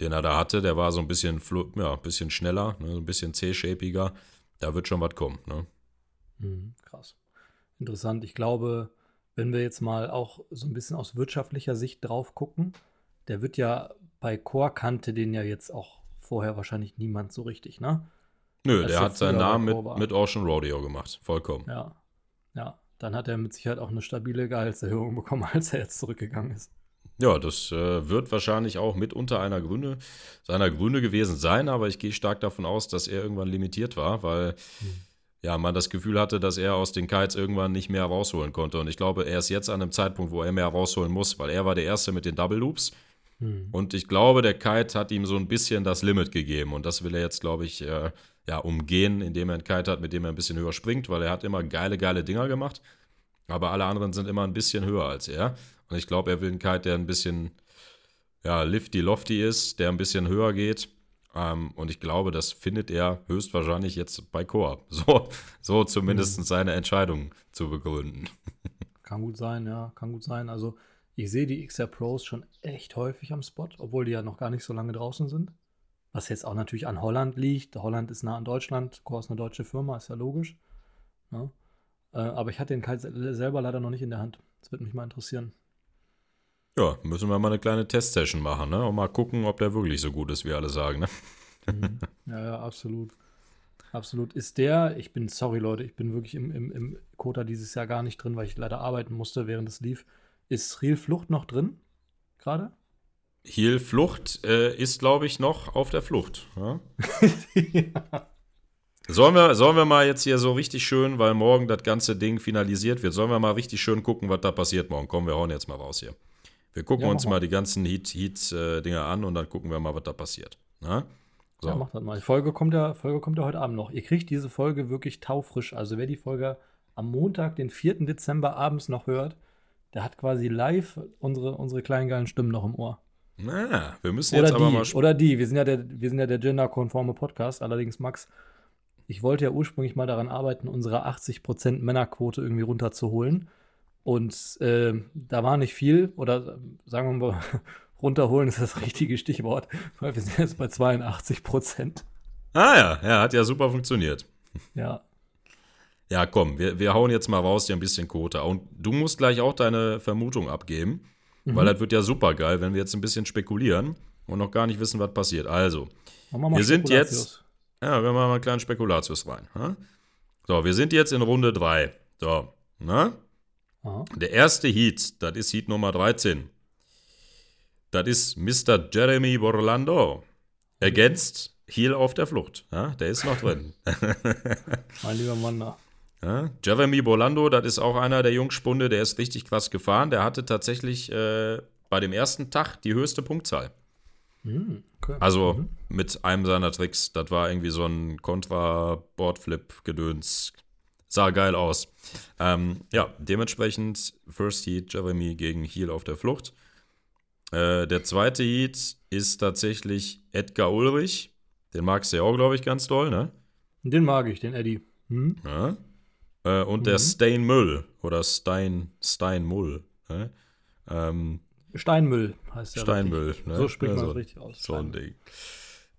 den er da hatte. Der war so ein bisschen, ja, bisschen schneller, ne, ein bisschen C-Shapiger. Da wird schon was kommen. Ne? Mhm, krass. Interessant. Ich glaube, wenn wir jetzt mal auch so ein bisschen aus wirtschaftlicher Sicht drauf gucken, der wird ja bei Core kannte den ja jetzt auch vorher wahrscheinlich niemand so richtig, ne? Nö, der hat seinen Namen mit, mit Ocean Rodeo gemacht, vollkommen. Ja, ja. Dann hat er mit Sicherheit auch eine stabile Gehaltserhöhung bekommen, als er jetzt zurückgegangen ist. ja, das äh, wird wahrscheinlich auch mitunter einer Gründe, seiner Gründe gewesen sein, aber ich gehe stark davon aus, dass er irgendwann limitiert war, weil hm. ja, man das Gefühl hatte, dass er aus den Kites irgendwann nicht mehr rausholen konnte. Und ich glaube, er ist jetzt an einem Zeitpunkt, wo er mehr rausholen muss, weil er war der Erste mit den Double Loops. Hm. Und ich glaube, der Kite hat ihm so ein bisschen das Limit gegeben. Und das will er jetzt, glaube ich, äh, ja, umgehen, indem er einen Kite hat, mit dem er ein bisschen höher springt, weil er hat immer geile, geile Dinger gemacht. Aber alle anderen sind immer ein bisschen höher als er. Und ich glaube, er will einen Kite, der ein bisschen ja, lifty, lofty ist, der ein bisschen höher geht. Ähm, und ich glaube, das findet er höchstwahrscheinlich jetzt bei Coop. So, so zumindest mhm. seine Entscheidung zu begründen. Kann gut sein, ja, kann gut sein. Also ich sehe die XR Pros schon echt häufig am Spot, obwohl die ja noch gar nicht so lange draußen sind. Was jetzt auch natürlich an Holland liegt. Holland ist nah an Deutschland, Core ist eine deutsche Firma, ist ja logisch. Ja. Ne? Äh, aber ich hatte den Kite selber leider noch nicht in der Hand. Das würde mich mal interessieren. Ja, müssen wir mal eine kleine Testsession machen, ne? Und mal gucken, ob der wirklich so gut ist, wie alle sagen, ne? Mhm. Ja, ja, absolut. Absolut. Ist der, ich bin, sorry Leute, ich bin wirklich im, im, im Kota dieses Jahr gar nicht drin, weil ich leider arbeiten musste, während es lief. Ist Real Flucht noch drin? Gerade? Heal Flucht äh, ist, glaube ich, noch auf der Flucht. Ja? ja. Sollen wir, sollen wir mal jetzt hier so richtig schön, weil morgen das ganze Ding finalisiert wird, sollen wir mal richtig schön gucken, was da passiert morgen? Kommen wir hauen jetzt mal raus hier. Wir gucken ja, uns mal die ganzen Heat-Dinger Heat, äh, an und dann gucken wir mal, was da passiert. Na? So. Ja, macht das mal. Die Folge kommt, ja, Folge kommt ja heute Abend noch. Ihr kriegt diese Folge wirklich taufrisch. Also wer die Folge am Montag, den 4. Dezember abends noch hört, der hat quasi live unsere, unsere kleinen geilen Stimmen noch im Ohr. Na, wir müssen oder jetzt die, aber mal. Oder die, wir sind ja der, wir sind ja der genderkonforme Podcast. Allerdings, Max, ich wollte ja ursprünglich mal daran arbeiten, unsere 80% Männerquote irgendwie runterzuholen. Und äh, da war nicht viel, oder sagen wir mal, runterholen ist das richtige Stichwort, weil wir sind jetzt bei 82 Ah ja, ja, hat ja super funktioniert. Ja, ja, komm, wir, wir hauen jetzt mal raus dir ein bisschen Quote. Und du musst gleich auch deine Vermutung abgeben, mhm. weil das wird ja super geil, wenn wir jetzt ein bisschen spekulieren und noch gar nicht wissen, was passiert. Also, wir sind jetzt. Ja, wir machen mal einen kleinen Spekulatius rein. Ha? So, wir sind jetzt in Runde 3. So, ne? Der erste Heat, das ist Heat Nummer 13. Das ist Mr. Jeremy Borlando. Ergänzt Heal auf der Flucht. Ja, der ist noch drin. mein lieber Mann da. Ja, Jeremy Bolando, das ist auch einer der Jungspunde, der ist richtig krass gefahren. Der hatte tatsächlich äh, bei dem ersten Tag die höchste Punktzahl. Mhm, okay. Also mhm. mit einem seiner Tricks. Das war irgendwie so ein Kontra-Boardflip-Gedöns. Sah geil aus. Ähm, ja, dementsprechend First Heat Jeremy gegen Heal auf der Flucht. Äh, der zweite Heat ist tatsächlich Edgar Ulrich. Den magst du ja auch, glaube ich, ganz doll, ne? Den mag ich, den Eddie. Hm? Ja. Äh, und mhm. der Steinmüll oder Stein, Steinmull. Ne? Ähm, Steinmüll heißt der. Steinmüll, ne? So spricht man es richtig aus. So ein Ding.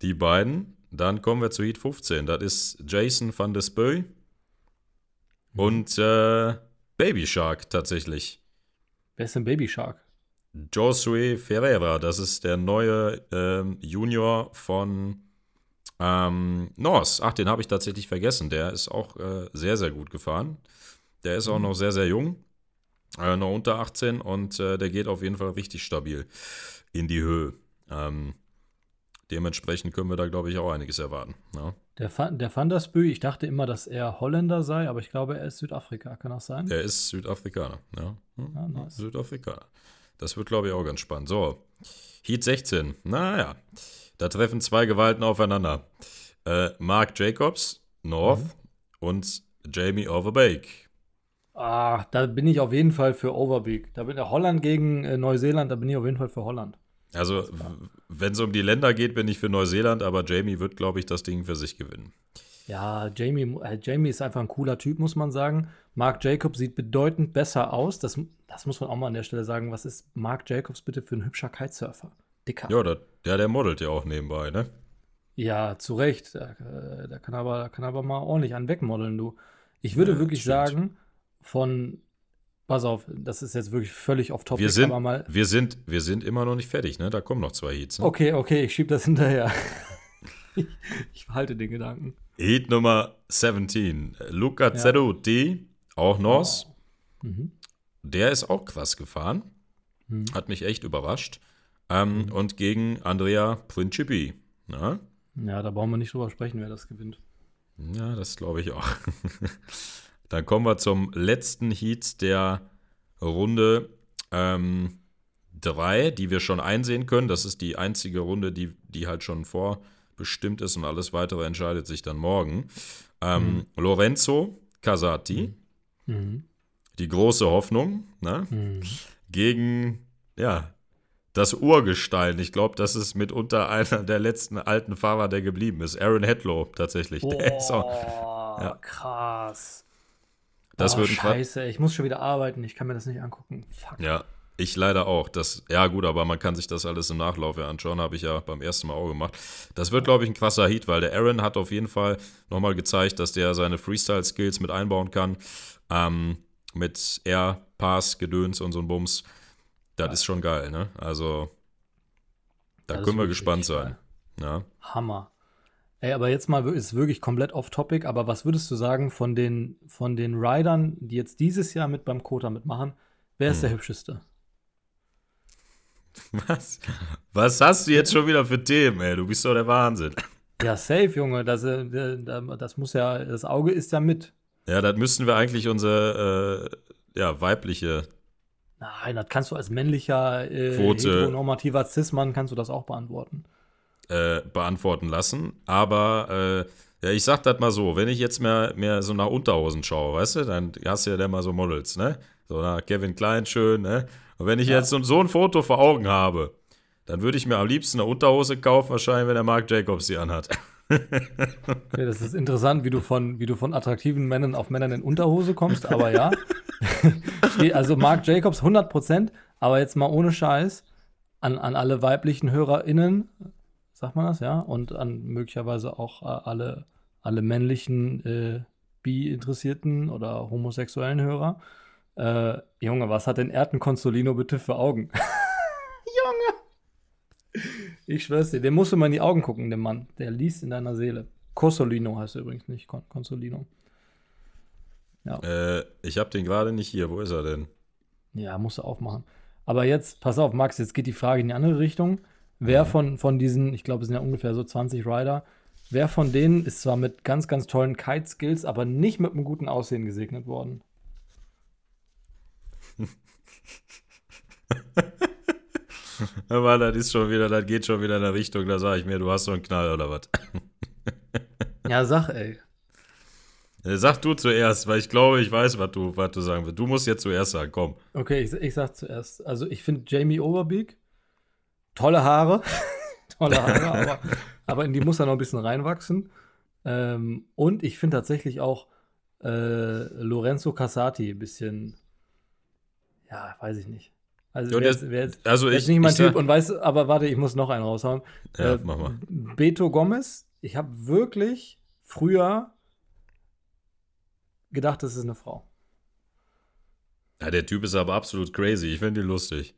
Die beiden. Dann kommen wir zu Heat 15. Das ist Jason van der Speu mhm. und äh, Baby Shark tatsächlich. Wer ist denn Baby Shark? Josue Ferreira, das ist der neue ähm, Junior von ähm, Norse, ach, den habe ich tatsächlich vergessen. Der ist auch äh, sehr, sehr gut gefahren. Der ist auch mhm. noch sehr, sehr jung. Äh, noch unter 18 und äh, der geht auf jeden Fall richtig stabil in die Höhe. Ähm, dementsprechend können wir da, glaube ich, auch einiges erwarten. Ja. Der, der Van der Spö, ich dachte immer, dass er Holländer sei, aber ich glaube, er ist Südafrika. Kann das sein? Er ist Südafrikaner, ja. Hm. ja nice. Südafrikaner. Das wird, glaube ich, auch ganz spannend. So, Heat 16. Naja. Da treffen zwei Gewalten aufeinander. Äh, Mark Jacobs, North mhm. und Jamie Overbeek. Ah, da bin ich auf jeden Fall für Overbeek. Da bin ich Holland gegen äh, Neuseeland, da bin ich auf jeden Fall für Holland. Also, wenn es um die Länder geht, bin ich für Neuseeland, aber Jamie wird, glaube ich, das Ding für sich gewinnen. Ja, Jamie, äh, Jamie ist einfach ein cooler Typ, muss man sagen. Mark Jacobs sieht bedeutend besser aus. Das, das muss man auch mal an der Stelle sagen. Was ist Mark Jacobs bitte für ein hübscher Kitesurfer? Dicker. Ja, der, der, der modelt ja auch nebenbei, ne? Ja, zu Recht. Da, da kann, aber, kann aber mal ordentlich an wegmodeln, du. Ich würde ja, wirklich sagen, von Pass auf, das ist jetzt wirklich völlig off topic. Wir sind, aber mal wir sind, wir sind immer noch nicht fertig, ne? Da kommen noch zwei Heats. Ne? Okay, okay, ich schieb das hinterher. ich, ich halte den Gedanken. Heat Nummer 17. Luca ja. Ceruti, auch Nos. Oh. Mhm. Der ist auch krass gefahren. Hm. Hat mich echt überrascht. Ähm, hm. Und gegen Andrea Principi. Na? Ja, da brauchen wir nicht drüber sprechen, wer das gewinnt. Ja, das glaube ich auch. Dann kommen wir zum letzten Heat der Runde 3, ähm, die wir schon einsehen können. Das ist die einzige Runde, die, die halt schon vorbestimmt ist und alles weitere entscheidet sich dann morgen. Ähm, mhm. Lorenzo Casati, mhm. die große Hoffnung, ne? mhm. gegen ja, das Urgestein. Ich glaube, das ist mitunter einer der letzten alten Fahrer, der geblieben ist. Aaron Hedlow tatsächlich. Boah, ja. krass. Das oh, wird Scheiße, ich muss schon wieder arbeiten, ich kann mir das nicht angucken. Fuck. Ja, ich leider auch. Das, ja, gut, aber man kann sich das alles im Nachlauf ja anschauen, habe ich ja beim ersten Mal auch gemacht. Das wird, glaube ich, ein krasser Heat, weil der Aaron hat auf jeden Fall nochmal gezeigt, dass der seine Freestyle-Skills mit einbauen kann. Ähm, mit Air, Pass, Gedöns und so ein Bums. Das ist schon geil, ne? Also, da das können wir gespannt sein. Ja. Hammer. Ey, aber jetzt mal ist wirklich komplett off-topic, aber was würdest du sagen von den, von den Riders, die jetzt dieses Jahr mit beim Kota mitmachen, wer ist hm. der hübscheste? Was? Was hast du jetzt schon wieder für Themen, ey? Du bist doch der Wahnsinn. Ja, safe, Junge. Das, äh, das muss ja, das Auge ist ja mit. Ja, das müssten wir eigentlich unsere äh, ja, weibliche Nein, das kannst du als männlicher äh, heteronormativer Cis-Mann kannst du das auch beantworten. Äh, beantworten lassen. Aber äh, ja, ich sag das mal so, wenn ich jetzt mehr, mehr so nach Unterhosen schaue, weißt du, dann hast du ja dann mal so Models, ne? So nach Kevin Klein schön, ne? Und wenn ich ja. jetzt so, so, ein Foto vor Augen habe, dann würde ich mir am liebsten eine Unterhose kaufen, wahrscheinlich, wenn der Marc Jacobs sie anhat. okay, das ist interessant, wie du von, wie du von attraktiven Männern auf Männern in Unterhose kommst, aber ja. also Marc Jacobs 100 Prozent, aber jetzt mal ohne Scheiß an, an alle weiblichen HörerInnen, sagt man das, ja? Und an möglicherweise auch äh, alle, alle männlichen äh, bi-interessierten oder homosexuellen Hörer. Äh, Junge, was hat denn Erten Consolino bitte für Augen? Junge! Ich schwör's dir, dem musst du mal in die Augen gucken, dem Mann. Der liest in deiner Seele. Consolino heißt er übrigens nicht, Con Consolino. Ja. Äh, ich hab den gerade nicht hier. Wo ist er denn? Ja, musst du aufmachen. Aber jetzt, pass auf, Max, jetzt geht die Frage in die andere Richtung. Wer mhm. von, von diesen, ich glaube, es sind ja ungefähr so 20 Rider, wer von denen ist zwar mit ganz, ganz tollen Kite-Skills, aber nicht mit einem guten Aussehen gesegnet worden? Aber das ist schon wieder, das geht schon wieder in der Richtung, da sage ich mir, du hast so einen Knall oder was. ja, sag, ey. Sag du zuerst, weil ich glaube, ich weiß, was du, was du sagen willst. Du musst jetzt zuerst sagen, komm. Okay, ich, ich sag zuerst. Also, ich finde Jamie Overbeek, tolle Haare. tolle Haare, aber, aber in die muss er noch ein bisschen reinwachsen. Ähm, und ich finde tatsächlich auch äh, Lorenzo Casati ein bisschen, ja, weiß ich nicht. Also, wer, ist, wer, ist, also ich, ist nicht mein Typ und weiß, aber warte, ich muss noch einen raushauen. Ja, äh, mach mal. Beto Gomez, ich habe wirklich früher gedacht, das ist eine Frau. Ja, der Typ ist aber absolut crazy. Ich finde ihn lustig.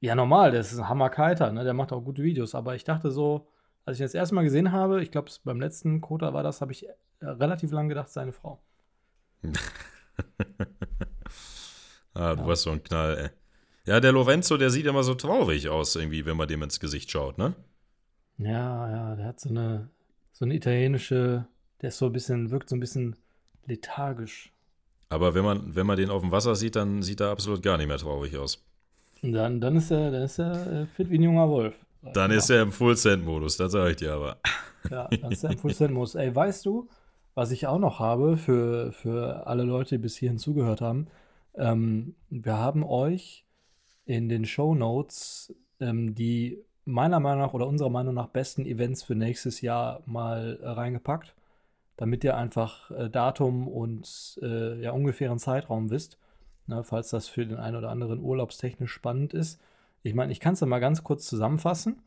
Ja, normal, der ist ein Hammerkiter, ne? Der macht auch gute Videos. Aber ich dachte so, als ich ihn das erste Mal gesehen habe, ich glaube, beim letzten Kota war das, habe ich relativ lang gedacht, seine Frau. ah, du ja. warst so ein Knall, ey. Ja, der Lorenzo, der sieht immer so traurig aus, irgendwie, wenn man dem ins Gesicht schaut, ne? Ja, ja, der hat so eine, so eine italienische, der ist so ein bisschen, wirkt so ein bisschen lethargisch. Aber wenn man, wenn man den auf dem Wasser sieht, dann sieht er absolut gar nicht mehr traurig aus. Dann, dann ist er, dann ist er äh, fit wie ein junger Wolf. Dann ja. ist er im Full-Send-Modus, das sage ich dir aber. Ja, dann ist er im Full-Send-Modus. Ey, weißt du, was ich auch noch habe für, für alle Leute, die bis hierhin zugehört haben? Ähm, wir haben euch in den Show Notes ähm, die meiner Meinung nach oder unserer Meinung nach besten Events für nächstes Jahr mal äh, reingepackt damit ihr einfach äh, Datum und äh, ja, ungefähren Zeitraum wisst, ne, falls das für den einen oder anderen urlaubstechnisch spannend ist. Ich meine, ich kann es ja mal ganz kurz zusammenfassen.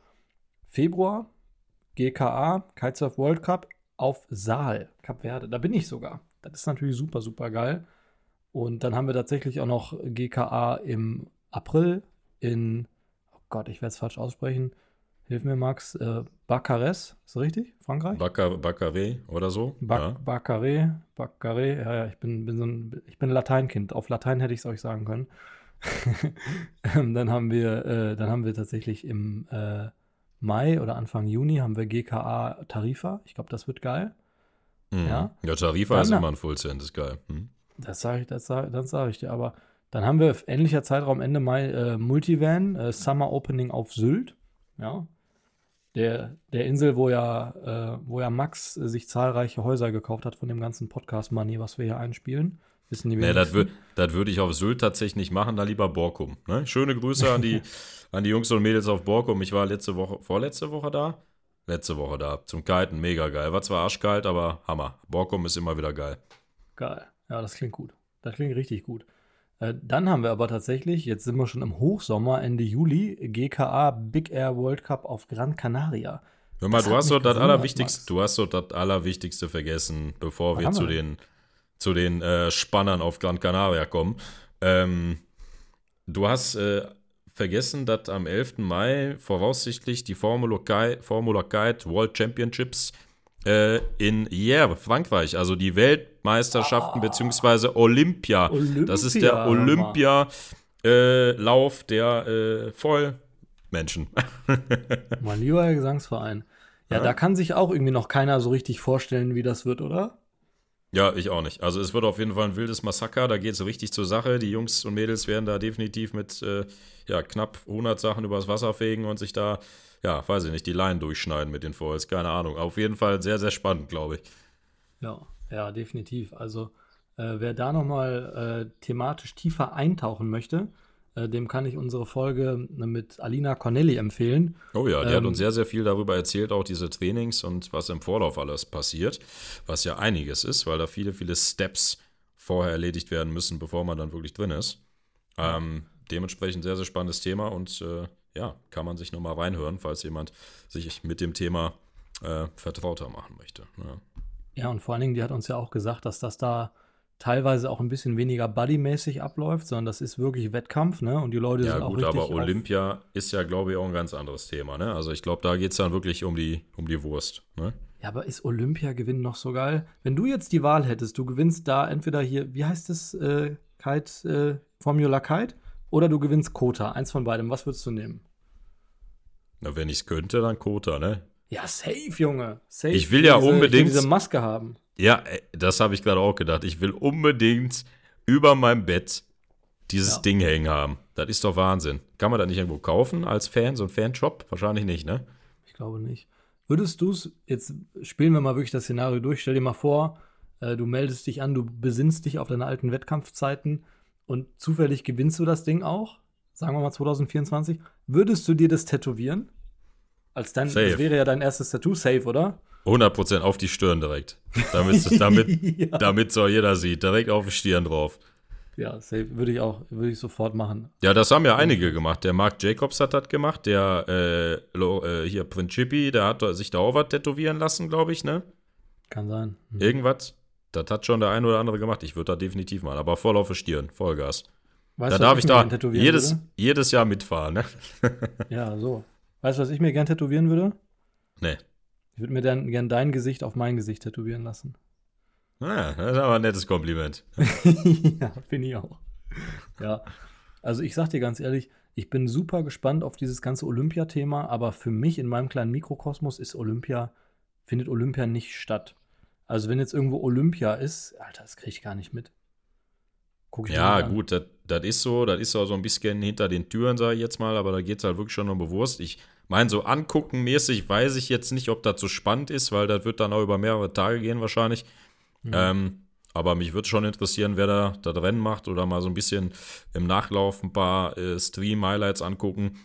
Februar, GKA, Kitesurf World Cup auf Saal, Kap Verde. Da bin ich sogar. Das ist natürlich super, super geil. Und dann haben wir tatsächlich auch noch GKA im April in, oh Gott, ich werde es falsch aussprechen, Hilf mir, Max. Äh, Baccares, ist das richtig? Frankreich? Baccaré oder so. Bac ja. Baccaré, Baccaré, ja, ja, ich bin, bin so ein, ich bin Lateinkind. Auf Latein hätte ich es euch sagen können. dann haben wir, äh, dann haben wir tatsächlich im äh, Mai oder Anfang Juni haben wir GKA Tarifa. Ich glaube, das wird geil. Mhm. Ja. ja, Tarifa Dann- ist immer ein Fullcent, ist geil. Mhm. Das sage ich, das sag, das sag ich dir. Aber dann haben wir ähnlicher Zeitraum Ende Mai äh, Multivan, äh, Summer Opening auf Sylt. Ja. Der, der Insel, wo ja, äh, wo ja Max äh, sich zahlreiche Häuser gekauft hat von dem ganzen Podcast-Money, was wir hier einspielen. Wissen die Nee, das würde würd ich auf Sylt tatsächlich nicht machen, da lieber Borkum. Ne? Schöne Grüße an die, an die Jungs und Mädels auf Borkum. Ich war letzte Woche, vorletzte Woche da? Letzte Woche da. Zum Kiten, mega geil. War zwar arschkalt, aber Hammer. Borkum ist immer wieder geil. Geil. Ja, das klingt gut. Das klingt richtig gut. Äh, dann haben wir aber tatsächlich, jetzt sind wir schon im Hochsommer, Ende Juli, GKA Big Air World Cup auf Gran Canaria. Hör mal, Das du hast doch das Allerwichtigste, Max. du hast doch das Allerwichtigste vergessen, bevor Was wir zu wir den, zu den äh, Spannern auf Gran Canaria kommen. Ähm, du hast äh, vergessen, dass am 11. Mai voraussichtlich die Formula Guide, Formula Guide World Championships äh, in Hier, Frankreich, also die Weltmeisterschaften beziehungsweise Olympia. Das ist der Ah. Olympia, Olympia-Lauf der äh, Vollmenschen. Mein lieber Gesangsverein. Ja, Ja. da kann sich auch irgendwie noch keiner so richtig vorstellen, wie das wird, oder? Ja, ich auch nicht. Also es wird auf jeden Fall ein wildes Massaker, da geht es richtig zur Sache. Die Jungs und Mädels werden da definitiv mit äh, ja, knapp 100 Sachen übers Wasser fegen und sich da, ja, weiß ich nicht, die Leinen durchschneiden mit den Foils, keine Ahnung. Auf jeden Fall sehr, sehr spannend, glaube ich. Ja, ja, definitiv. Also, äh, wer da nochmal äh, thematisch tiefer eintauchen möchte, äh, dem kann ich unsere Folge äh, mit Alina Cornelli empfehlen. Oh ja, die hat Ähm, uns sehr, sehr viel darüber erzählt, auch diese Trainings und was im Vorlauf alles passiert, was ja einiges ist, weil da viele, viele Steps vorher erledigt werden müssen, bevor man dann wirklich drin ist. Ähm, dementsprechend sehr, sehr spannendes Thema und äh, ja, kann man sich nochmal reinhören, falls jemand sich mit dem Thema äh, vertrauter machen möchte. Ja. Ja, und vor allen Dingen, die hat uns ja auch gesagt, dass das da teilweise auch ein bisschen weniger buddymäßig abläuft, sondern das ist wirklich Wettkampf, ne? Und die Leute Ja, sind auch gut, richtig aber auf- Olympia ist ja, glaube ich, auch ein ganz anderes Thema. Ne? Also ich glaube, da geht es dann wirklich um die, um die Wurst. Ne? Ja, aber ist Olympiagewinn noch so geil? Wenn du jetzt die Wahl hättest, du gewinnst da entweder hier, wie heißt es, äh, Kite, äh, Formula Kite, oder du gewinnst Kota, eins von beidem. Was würdest du nehmen? Na, wenn ich es könnte, dann Kota, ne? Ja, safe, Junge. Safe. Ich will ja diese, Ich will unbedingt- diese Maske haben. Ja, ey, das habe ich gerade auch gedacht. Ich will unbedingt über meinem Bett dieses Ja. Ding hängen haben. Das ist doch Wahnsinn. Kann man das nicht irgendwo kaufen als Fan, so ein Fanshop? Wahrscheinlich nicht, ne? Ich glaube nicht. Würdest du es, jetzt spielen wir mal wirklich das Szenario durch, stell dir mal vor, äh, du meldest dich an, du besinnst dich auf deine alten Wettkampfzeiten und zufällig gewinnst du das Ding auch, sagen wir mal 2024, würdest du dir das tätowieren? Als dein, Safe. das wäre ja dein erstes Tattoo, safe, oder? 100% auf die Stirn direkt. Damit, damit, ja. damit so jeder sieht. Direkt auf die Stirn drauf. ja, safe, würde ich auch, würde ich sofort machen. Ja, das haben ja einige gemacht. Der Mark Jacobs hat das gemacht. Der äh, Lo- äh, hier Principi, der hat sich da auch was tätowieren lassen, glaube ich, ne? Kann sein. Hm. Irgendwas. Das hat schon der eine oder andere gemacht. Ich würde da definitiv machen. Aber voll auf die Stirn. Vollgas. Weißt da darf ich mir da jedes, würde? jedes Jahr mitfahren, ne? Ja, so. Weißt du, was ich mir gern tätowieren würde? Nee. Ich würde mir dann gern dein Gesicht auf mein Gesicht tätowieren lassen. Ah, das ist aber ein nettes Kompliment. ja, finde ich auch. Ja, also ich sag dir ganz ehrlich, ich bin super gespannt auf dieses ganze Olympia-Thema, aber für mich in meinem kleinen Mikrokosmos ist Olympia, findet Olympia nicht statt. Also wenn jetzt irgendwo Olympia ist, Alter, das kriege ich gar nicht mit. Guck ich Ja, gut, das ist so, das ist so ein bisschen hinter den Türen, sage ich jetzt mal, aber da geht es halt wirklich schon um bewusst. Ich meine, so angucken mäßig weiß ich jetzt nicht, ob das so spannend ist, weil das wird dann auch über mehrere Tage gehen wahrscheinlich. Mhm. Ähm, aber mich würde schon interessieren, wer da das Rennen macht oder mal so ein bisschen im Nachlauf ein paar äh, Stream-Highlights angucken.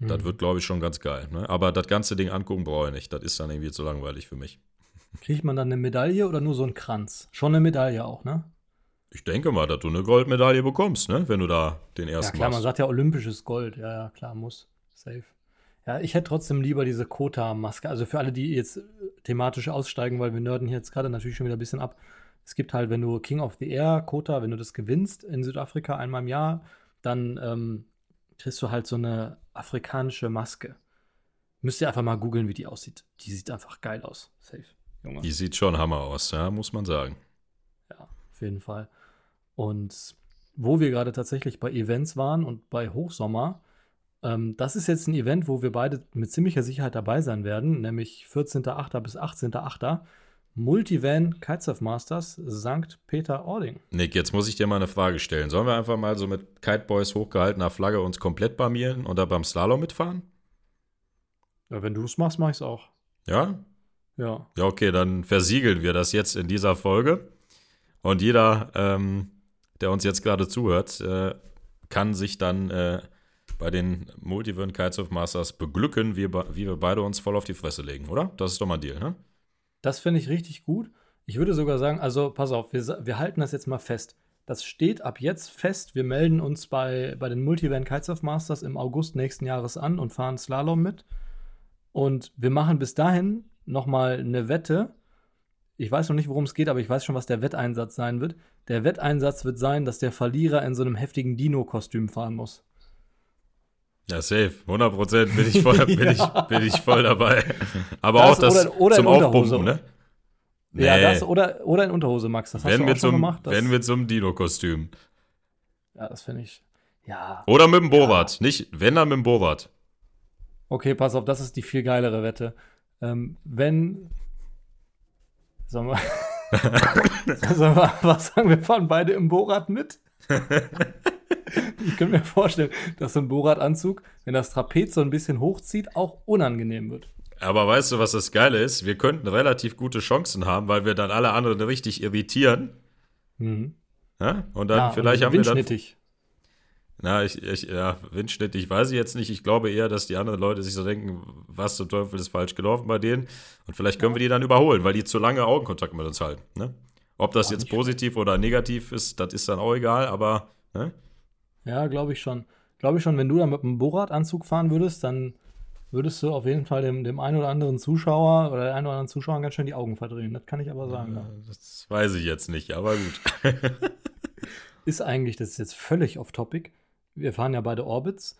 Das Mhm. wird, glaube ich, schon ganz geil. Ne? Aber das ganze Ding angucken brauche ich nicht. Das ist dann irgendwie zu langweilig für mich. Kriegt man dann eine Medaille oder nur so einen Kranz? Schon eine Medaille auch, ne? Ich denke mal, dass du eine Goldmedaille bekommst, ne? wenn du da den Ja, ersten klar, man machst. sagt ja olympisches Gold. Ja, ja, klar, muss. Safe. Ja, ich hätte trotzdem lieber diese Kota-Maske. Also für alle, die jetzt äh, thematisch aussteigen, weil wir nörden hier jetzt gerade natürlich schon wieder ein bisschen ab. Es gibt halt, wenn du King of the Air, Kota, wenn du das gewinnst in Südafrika einmal im Jahr, dann ähm, kriegst du halt so eine afrikanische Maske. Müsst ihr einfach mal googeln, wie die aussieht. Die sieht einfach geil aus. Safe, Junge. Die sieht schon Hammer aus, ja, muss man sagen. Ja, auf jeden Fall. Und wo wir gerade tatsächlich bei Events waren und bei Hochsommer, ähm, das ist jetzt ein Event, wo wir beide mit ziemlicher Sicherheit dabei sein werden, nämlich 14.8. bis 18.8. Multivan Kitesurf Masters St. Peter-Ording. Nick, jetzt muss ich dir mal eine Frage stellen. Sollen wir einfach mal so mit Kiteboys hochgehaltener Flagge uns komplett blamieren und da beim Slalom mitfahren? Ja, wenn du es machst, mach ich es auch. Ja? Ja. Ja, okay, dann versiegeln wir das jetzt in dieser Folge. Und jeder, ähm, der uns jetzt gerade zuhört, äh, kann sich dann äh, bei den Multivan Kitesurf Masters beglücken, wie, wie wir beide uns voll auf die Fresse legen, oder? Das ist doch mal ein Deal, ne? Das finde ich richtig gut. Ich würde sogar sagen, also pass auf, wir, wir halten das jetzt mal fest. Das steht ab jetzt fest. Wir melden uns bei, bei den Multivan Kitesurf Masters im August nächsten Jahres an und fahren Slalom mit. Und wir machen bis dahin nochmal eine Wette. Ich weiß noch nicht, worum es geht, aber ich weiß schon, was der Wetteinsatz sein wird. Der Wetteinsatz wird sein, dass der Verlierer in so einem heftigen Dino-Kostüm fahren muss. Ja, safe. 100 Prozent bin, ich voll, bin, ich, bin ich voll dabei. Aber Das auch das oder- oder zum. Aufpumpen, ne? Ja, Nee. das oder, oder in Unterhose, Max. Das hast Wenn du auch so schon einem, gemacht. Das, wenn mit so einem Dino-Kostüm. ja, das finde ich. Ja. Oder mit dem Bohrrad. Nicht, wenn dann mit dem Bohrrad. Okay, pass auf, das ist die viel geilere Wette. Ähm, wenn. Sollen wir, sollen wir was sagen? Wir fahren beide im Bohrrad mit. ich könnte mir vorstellen, dass so ein Bohrradanzug, wenn das Trapez so ein bisschen hochzieht, auch unangenehm wird. Aber weißt du, was das Geile ist? Wir könnten relativ gute Chancen haben, weil wir dann alle anderen richtig irritieren. Mhm. Ja? Und dann Ja, vielleicht und haben wir dann. Na, ich, ich, ja, Windschnitt, ich weiß jetzt nicht. Ich glaube eher, dass die anderen Leute sich so denken, was zum Teufel ist falsch gelaufen bei denen. Und vielleicht können wir die dann überholen, weil die zu lange Augenkontakt mit uns halten. Ne? Ob das jetzt positiv oder negativ ist, das ist dann auch egal, aber ne? Ja, glaube ich schon. Glaube ich schon, wenn du dann mit einem Bohrradanzug fahren würdest, dann würdest du auf jeden Fall dem, dem einen oder anderen Zuschauer oder der einen oder anderen Zuschauer ganz schön die Augen verdrehen. Das kann ich aber sagen. Ja. das weiß ich jetzt nicht, aber gut. Ist eigentlich, das ist jetzt völlig off-topic. Wir fahren ja beide Orbits.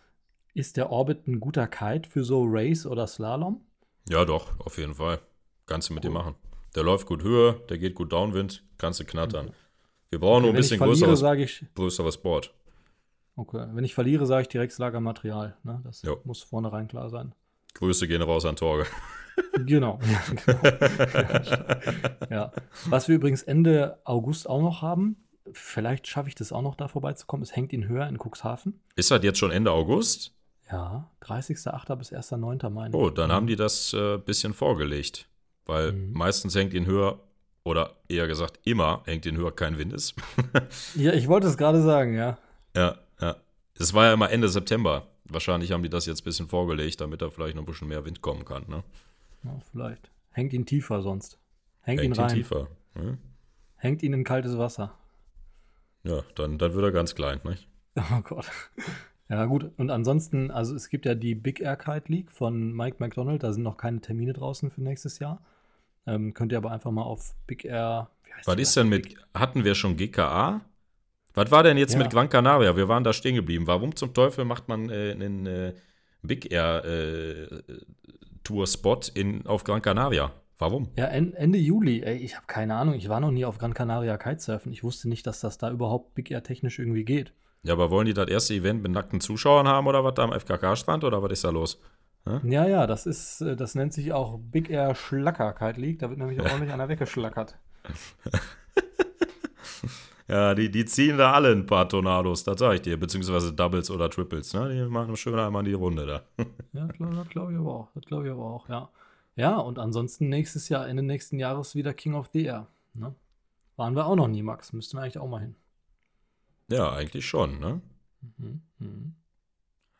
Ist der Orbit ein guter Kite für so Race oder Slalom? ja, doch, auf jeden Fall. Kannst du mit Cool. dem machen. Der läuft gut Höhe, der geht gut Downwind, kannst du knattern. Wir brauchen nur ein bisschen verliere, größeres, ich, größeres Board. okay, wenn ich verliere, sage ich direkt Lagermaterial. Ne? Das Jo. muss vornherein klar sein. Grüße gehen raus an Torge. Genau. ja, genau. ja. Was wir übrigens Ende August auch noch haben, vielleicht schaffe ich das auch noch da vorbeizukommen, es hängt ihn höher in Cuxhaven. Ist das jetzt schon Ende August? Ja, 30.08. bis 1.09. meine ich. Oh, dann haben die das äh, bisschen vorgelegt. Weil Mhm. meistens hängt ihn höher, oder eher gesagt, immer hängt ihn höher kein Wind ist. Ja, ich wollte es gerade sagen, ja. ja, ja. Es war ja immer Ende September. Wahrscheinlich haben die das jetzt ein bisschen vorgelegt, damit da vielleicht noch ein bisschen mehr Wind kommen kann. Ne? ja. Vielleicht. Hängt ihn tiefer sonst. Hängt, Hängt ihn rein. ihn tiefer. Ne? Hängt ihn in kaltes Wasser. Ja, dann, dann wird er ganz klein. Nicht? Oh Gott. Ja, gut. Und ansonsten, also es gibt ja die Big Air Kite League von Mike McDonald. Da sind noch keine Termine draußen für nächstes Jahr. Ähm, könnt ihr aber einfach mal auf Big Air. Wie heißt Was ist denn mit, hatten wir schon GKA? Was war denn jetzt Ja. mit Gran Canaria? Wir waren da stehen geblieben. Warum zum Teufel macht man äh, einen äh, Big Air äh, Tour Spot in, auf Gran Canaria? Warum? Ja, en Ende Juli. Ey, ich habe keine Ahnung. Ich war noch nie auf Gran Canaria Kitesurfen. Ich wusste nicht, dass das da überhaupt Big Air technisch irgendwie geht. Ja, aber wollen die das erste Event mit nackten Zuschauern haben oder was da am FKK-Strand oder was ist da los? Ja, ja, das ist, äh, das nennt sich auch Big Air Schlacker Kite League. Da wird nämlich ordentlich einer weggeschlackert. Ja, die, die ziehen da alle ein paar Tornados, das sag ich dir, beziehungsweise Doubles oder Triples, ne? Die machen schön einmal die Runde da. Ja, klar, das glaube ich aber auch. Das glaube ich aber auch, ja. Ja, und ansonsten nächstes Jahr, Ende nächsten Jahres wieder King of the Air. Ne? Waren wir auch noch nie, Max. Müssten wir eigentlich auch mal hin. Ja, eigentlich schon, ne? Mhm. Mhm.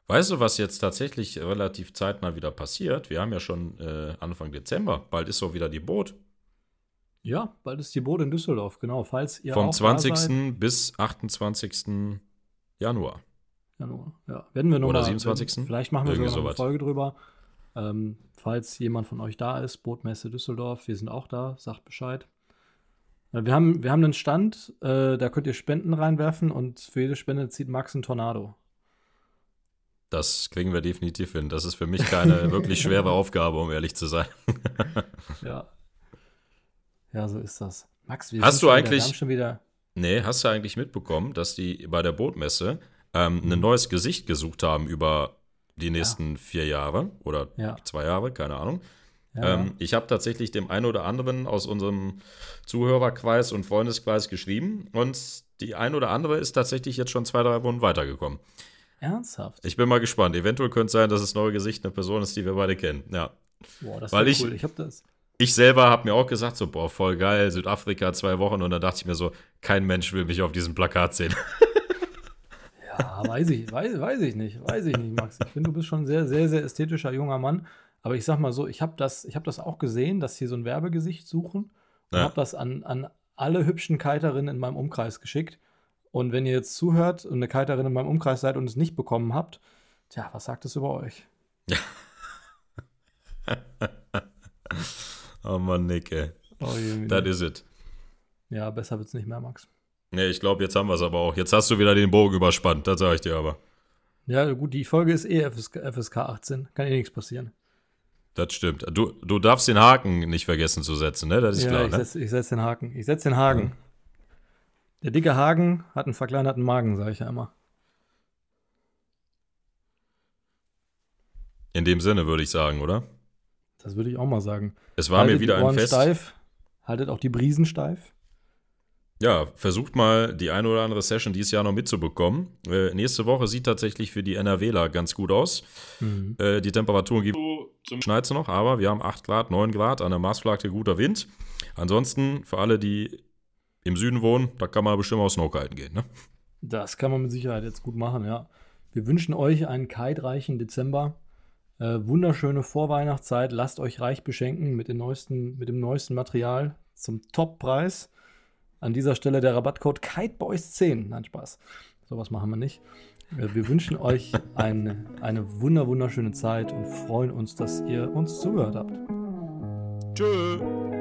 Weißt du, was jetzt tatsächlich relativ zeitnah wieder passiert? Wir haben ja schon äh, Anfang Dezember. Bald ist so wieder die Boot. Ja, bald ist die Boot in Düsseldorf, genau. Falls ihr Vom auch 20. Da seid, bis 28. Januar. Januar. Ja, werden wir noch Oder mal, 27.. Vielleicht machen wir Irgendwie sogar noch eine. Folge drüber. Ähm, falls jemand von euch da ist, Bootmesse Düsseldorf, wir sind auch da, sagt Bescheid. Äh, Wir haben, wir haben einen Stand, äh, da könnt ihr Spenden reinwerfen und für jede Spende zieht Max ein Tornado. Das kriegen wir definitiv hin. Das ist für mich keine wirklich schwere Aufgabe, um ehrlich zu sein. Ja. Ja, so ist das. Max, wir Hast du eigentlich- Wieder, schon wieder. Nee, hast du eigentlich mitbekommen, dass die bei der Bootmesse ähm, ein neues Gesicht gesucht haben über die nächsten vier Jahre oder Ja. zwei Jahre, keine Ahnung. Ja, Ähm, ich habe tatsächlich dem einen oder anderen aus unserem Zuhörerkreis und Freundeskreis geschrieben und die ein oder andere ist tatsächlich jetzt schon zwei, drei Runden weitergekommen. ernsthaft? Ich bin mal gespannt. Eventuell könnte es sein, dass das neue Gesicht eine Person ist, die wir beide kennen. Ja. Boah, das weil ich- cool. Ich habe das. Ich selber habe mir auch gesagt, so, boah, voll geil, Südafrika zwei Wochen und dann dachte ich mir so, kein Mensch will mich auf diesem Plakat sehen. Ja, weiß ich, weiß, weiß ich nicht, weiß ich nicht, Max. Ich finde, du bist schon ein sehr, sehr, sehr ästhetischer junger Mann. Aber ich sag mal so, ich habe das, ich hab das auch gesehen, dass sie so ein Werbegesicht suchen und Ja. habe das an, an alle hübschen Kiterinnen in meinem Umkreis geschickt. Und wenn ihr jetzt zuhört und eine Kiterin in meinem Umkreis seid und es nicht bekommen habt, tja, was sagt es über euch? Oh Mann, Nick, ey. Oh, Das is it. ja, besser wird's nicht mehr, Max. Nee, ich glaube, jetzt haben wir es aber auch. Jetzt hast du wieder den Bogen überspannt, das sage ich dir aber. Ja, gut, die Folge ist eh FSK, FSK 18. Kann eh nichts passieren. Das stimmt. Du, du darfst den Haken nicht vergessen zu setzen, ne? Das ist ja, klar, ich ne? setze setz den Haken. Ich setze den Haken. Der dicke Hagen hat einen verkleinerten Magen, sage ich ja immer. In dem Sinne würde ich sagen, oder? Das würde ich auch mal sagen. Es war haltet mir wieder ein Fest. steif, haltet auch die Brisen steif. Ja, versucht mal die eine oder andere Session dieses Jahr noch mitzubekommen. Äh, nächste Woche sieht tatsächlich für die NRWler ganz gut aus. Mhm. Äh, die Temperaturen gibt zum Schneiz noch, aber wir haben 8 Grad, 9 Grad, an der Marsflagge guter Wind. Ansonsten, für alle, die im Süden wohnen, da kann man bestimmt auch Snowkiten gehen, ne? Das kann man mit Sicherheit jetzt gut machen, ja. Wir wünschen euch einen kitereichen Dezember. Äh, wunderschöne Vorweihnachtszeit. Lasst euch reich beschenken mit, den neuesten, mit dem neuesten Material zum Toppreis. An dieser Stelle der Rabattcode KiteBoys10. Nein, Spaß. Sowas machen wir nicht. Äh, wir wünschen euch eine, eine wunder, wunderschöne Zeit und freuen uns, dass ihr uns zugehört habt. Tschö.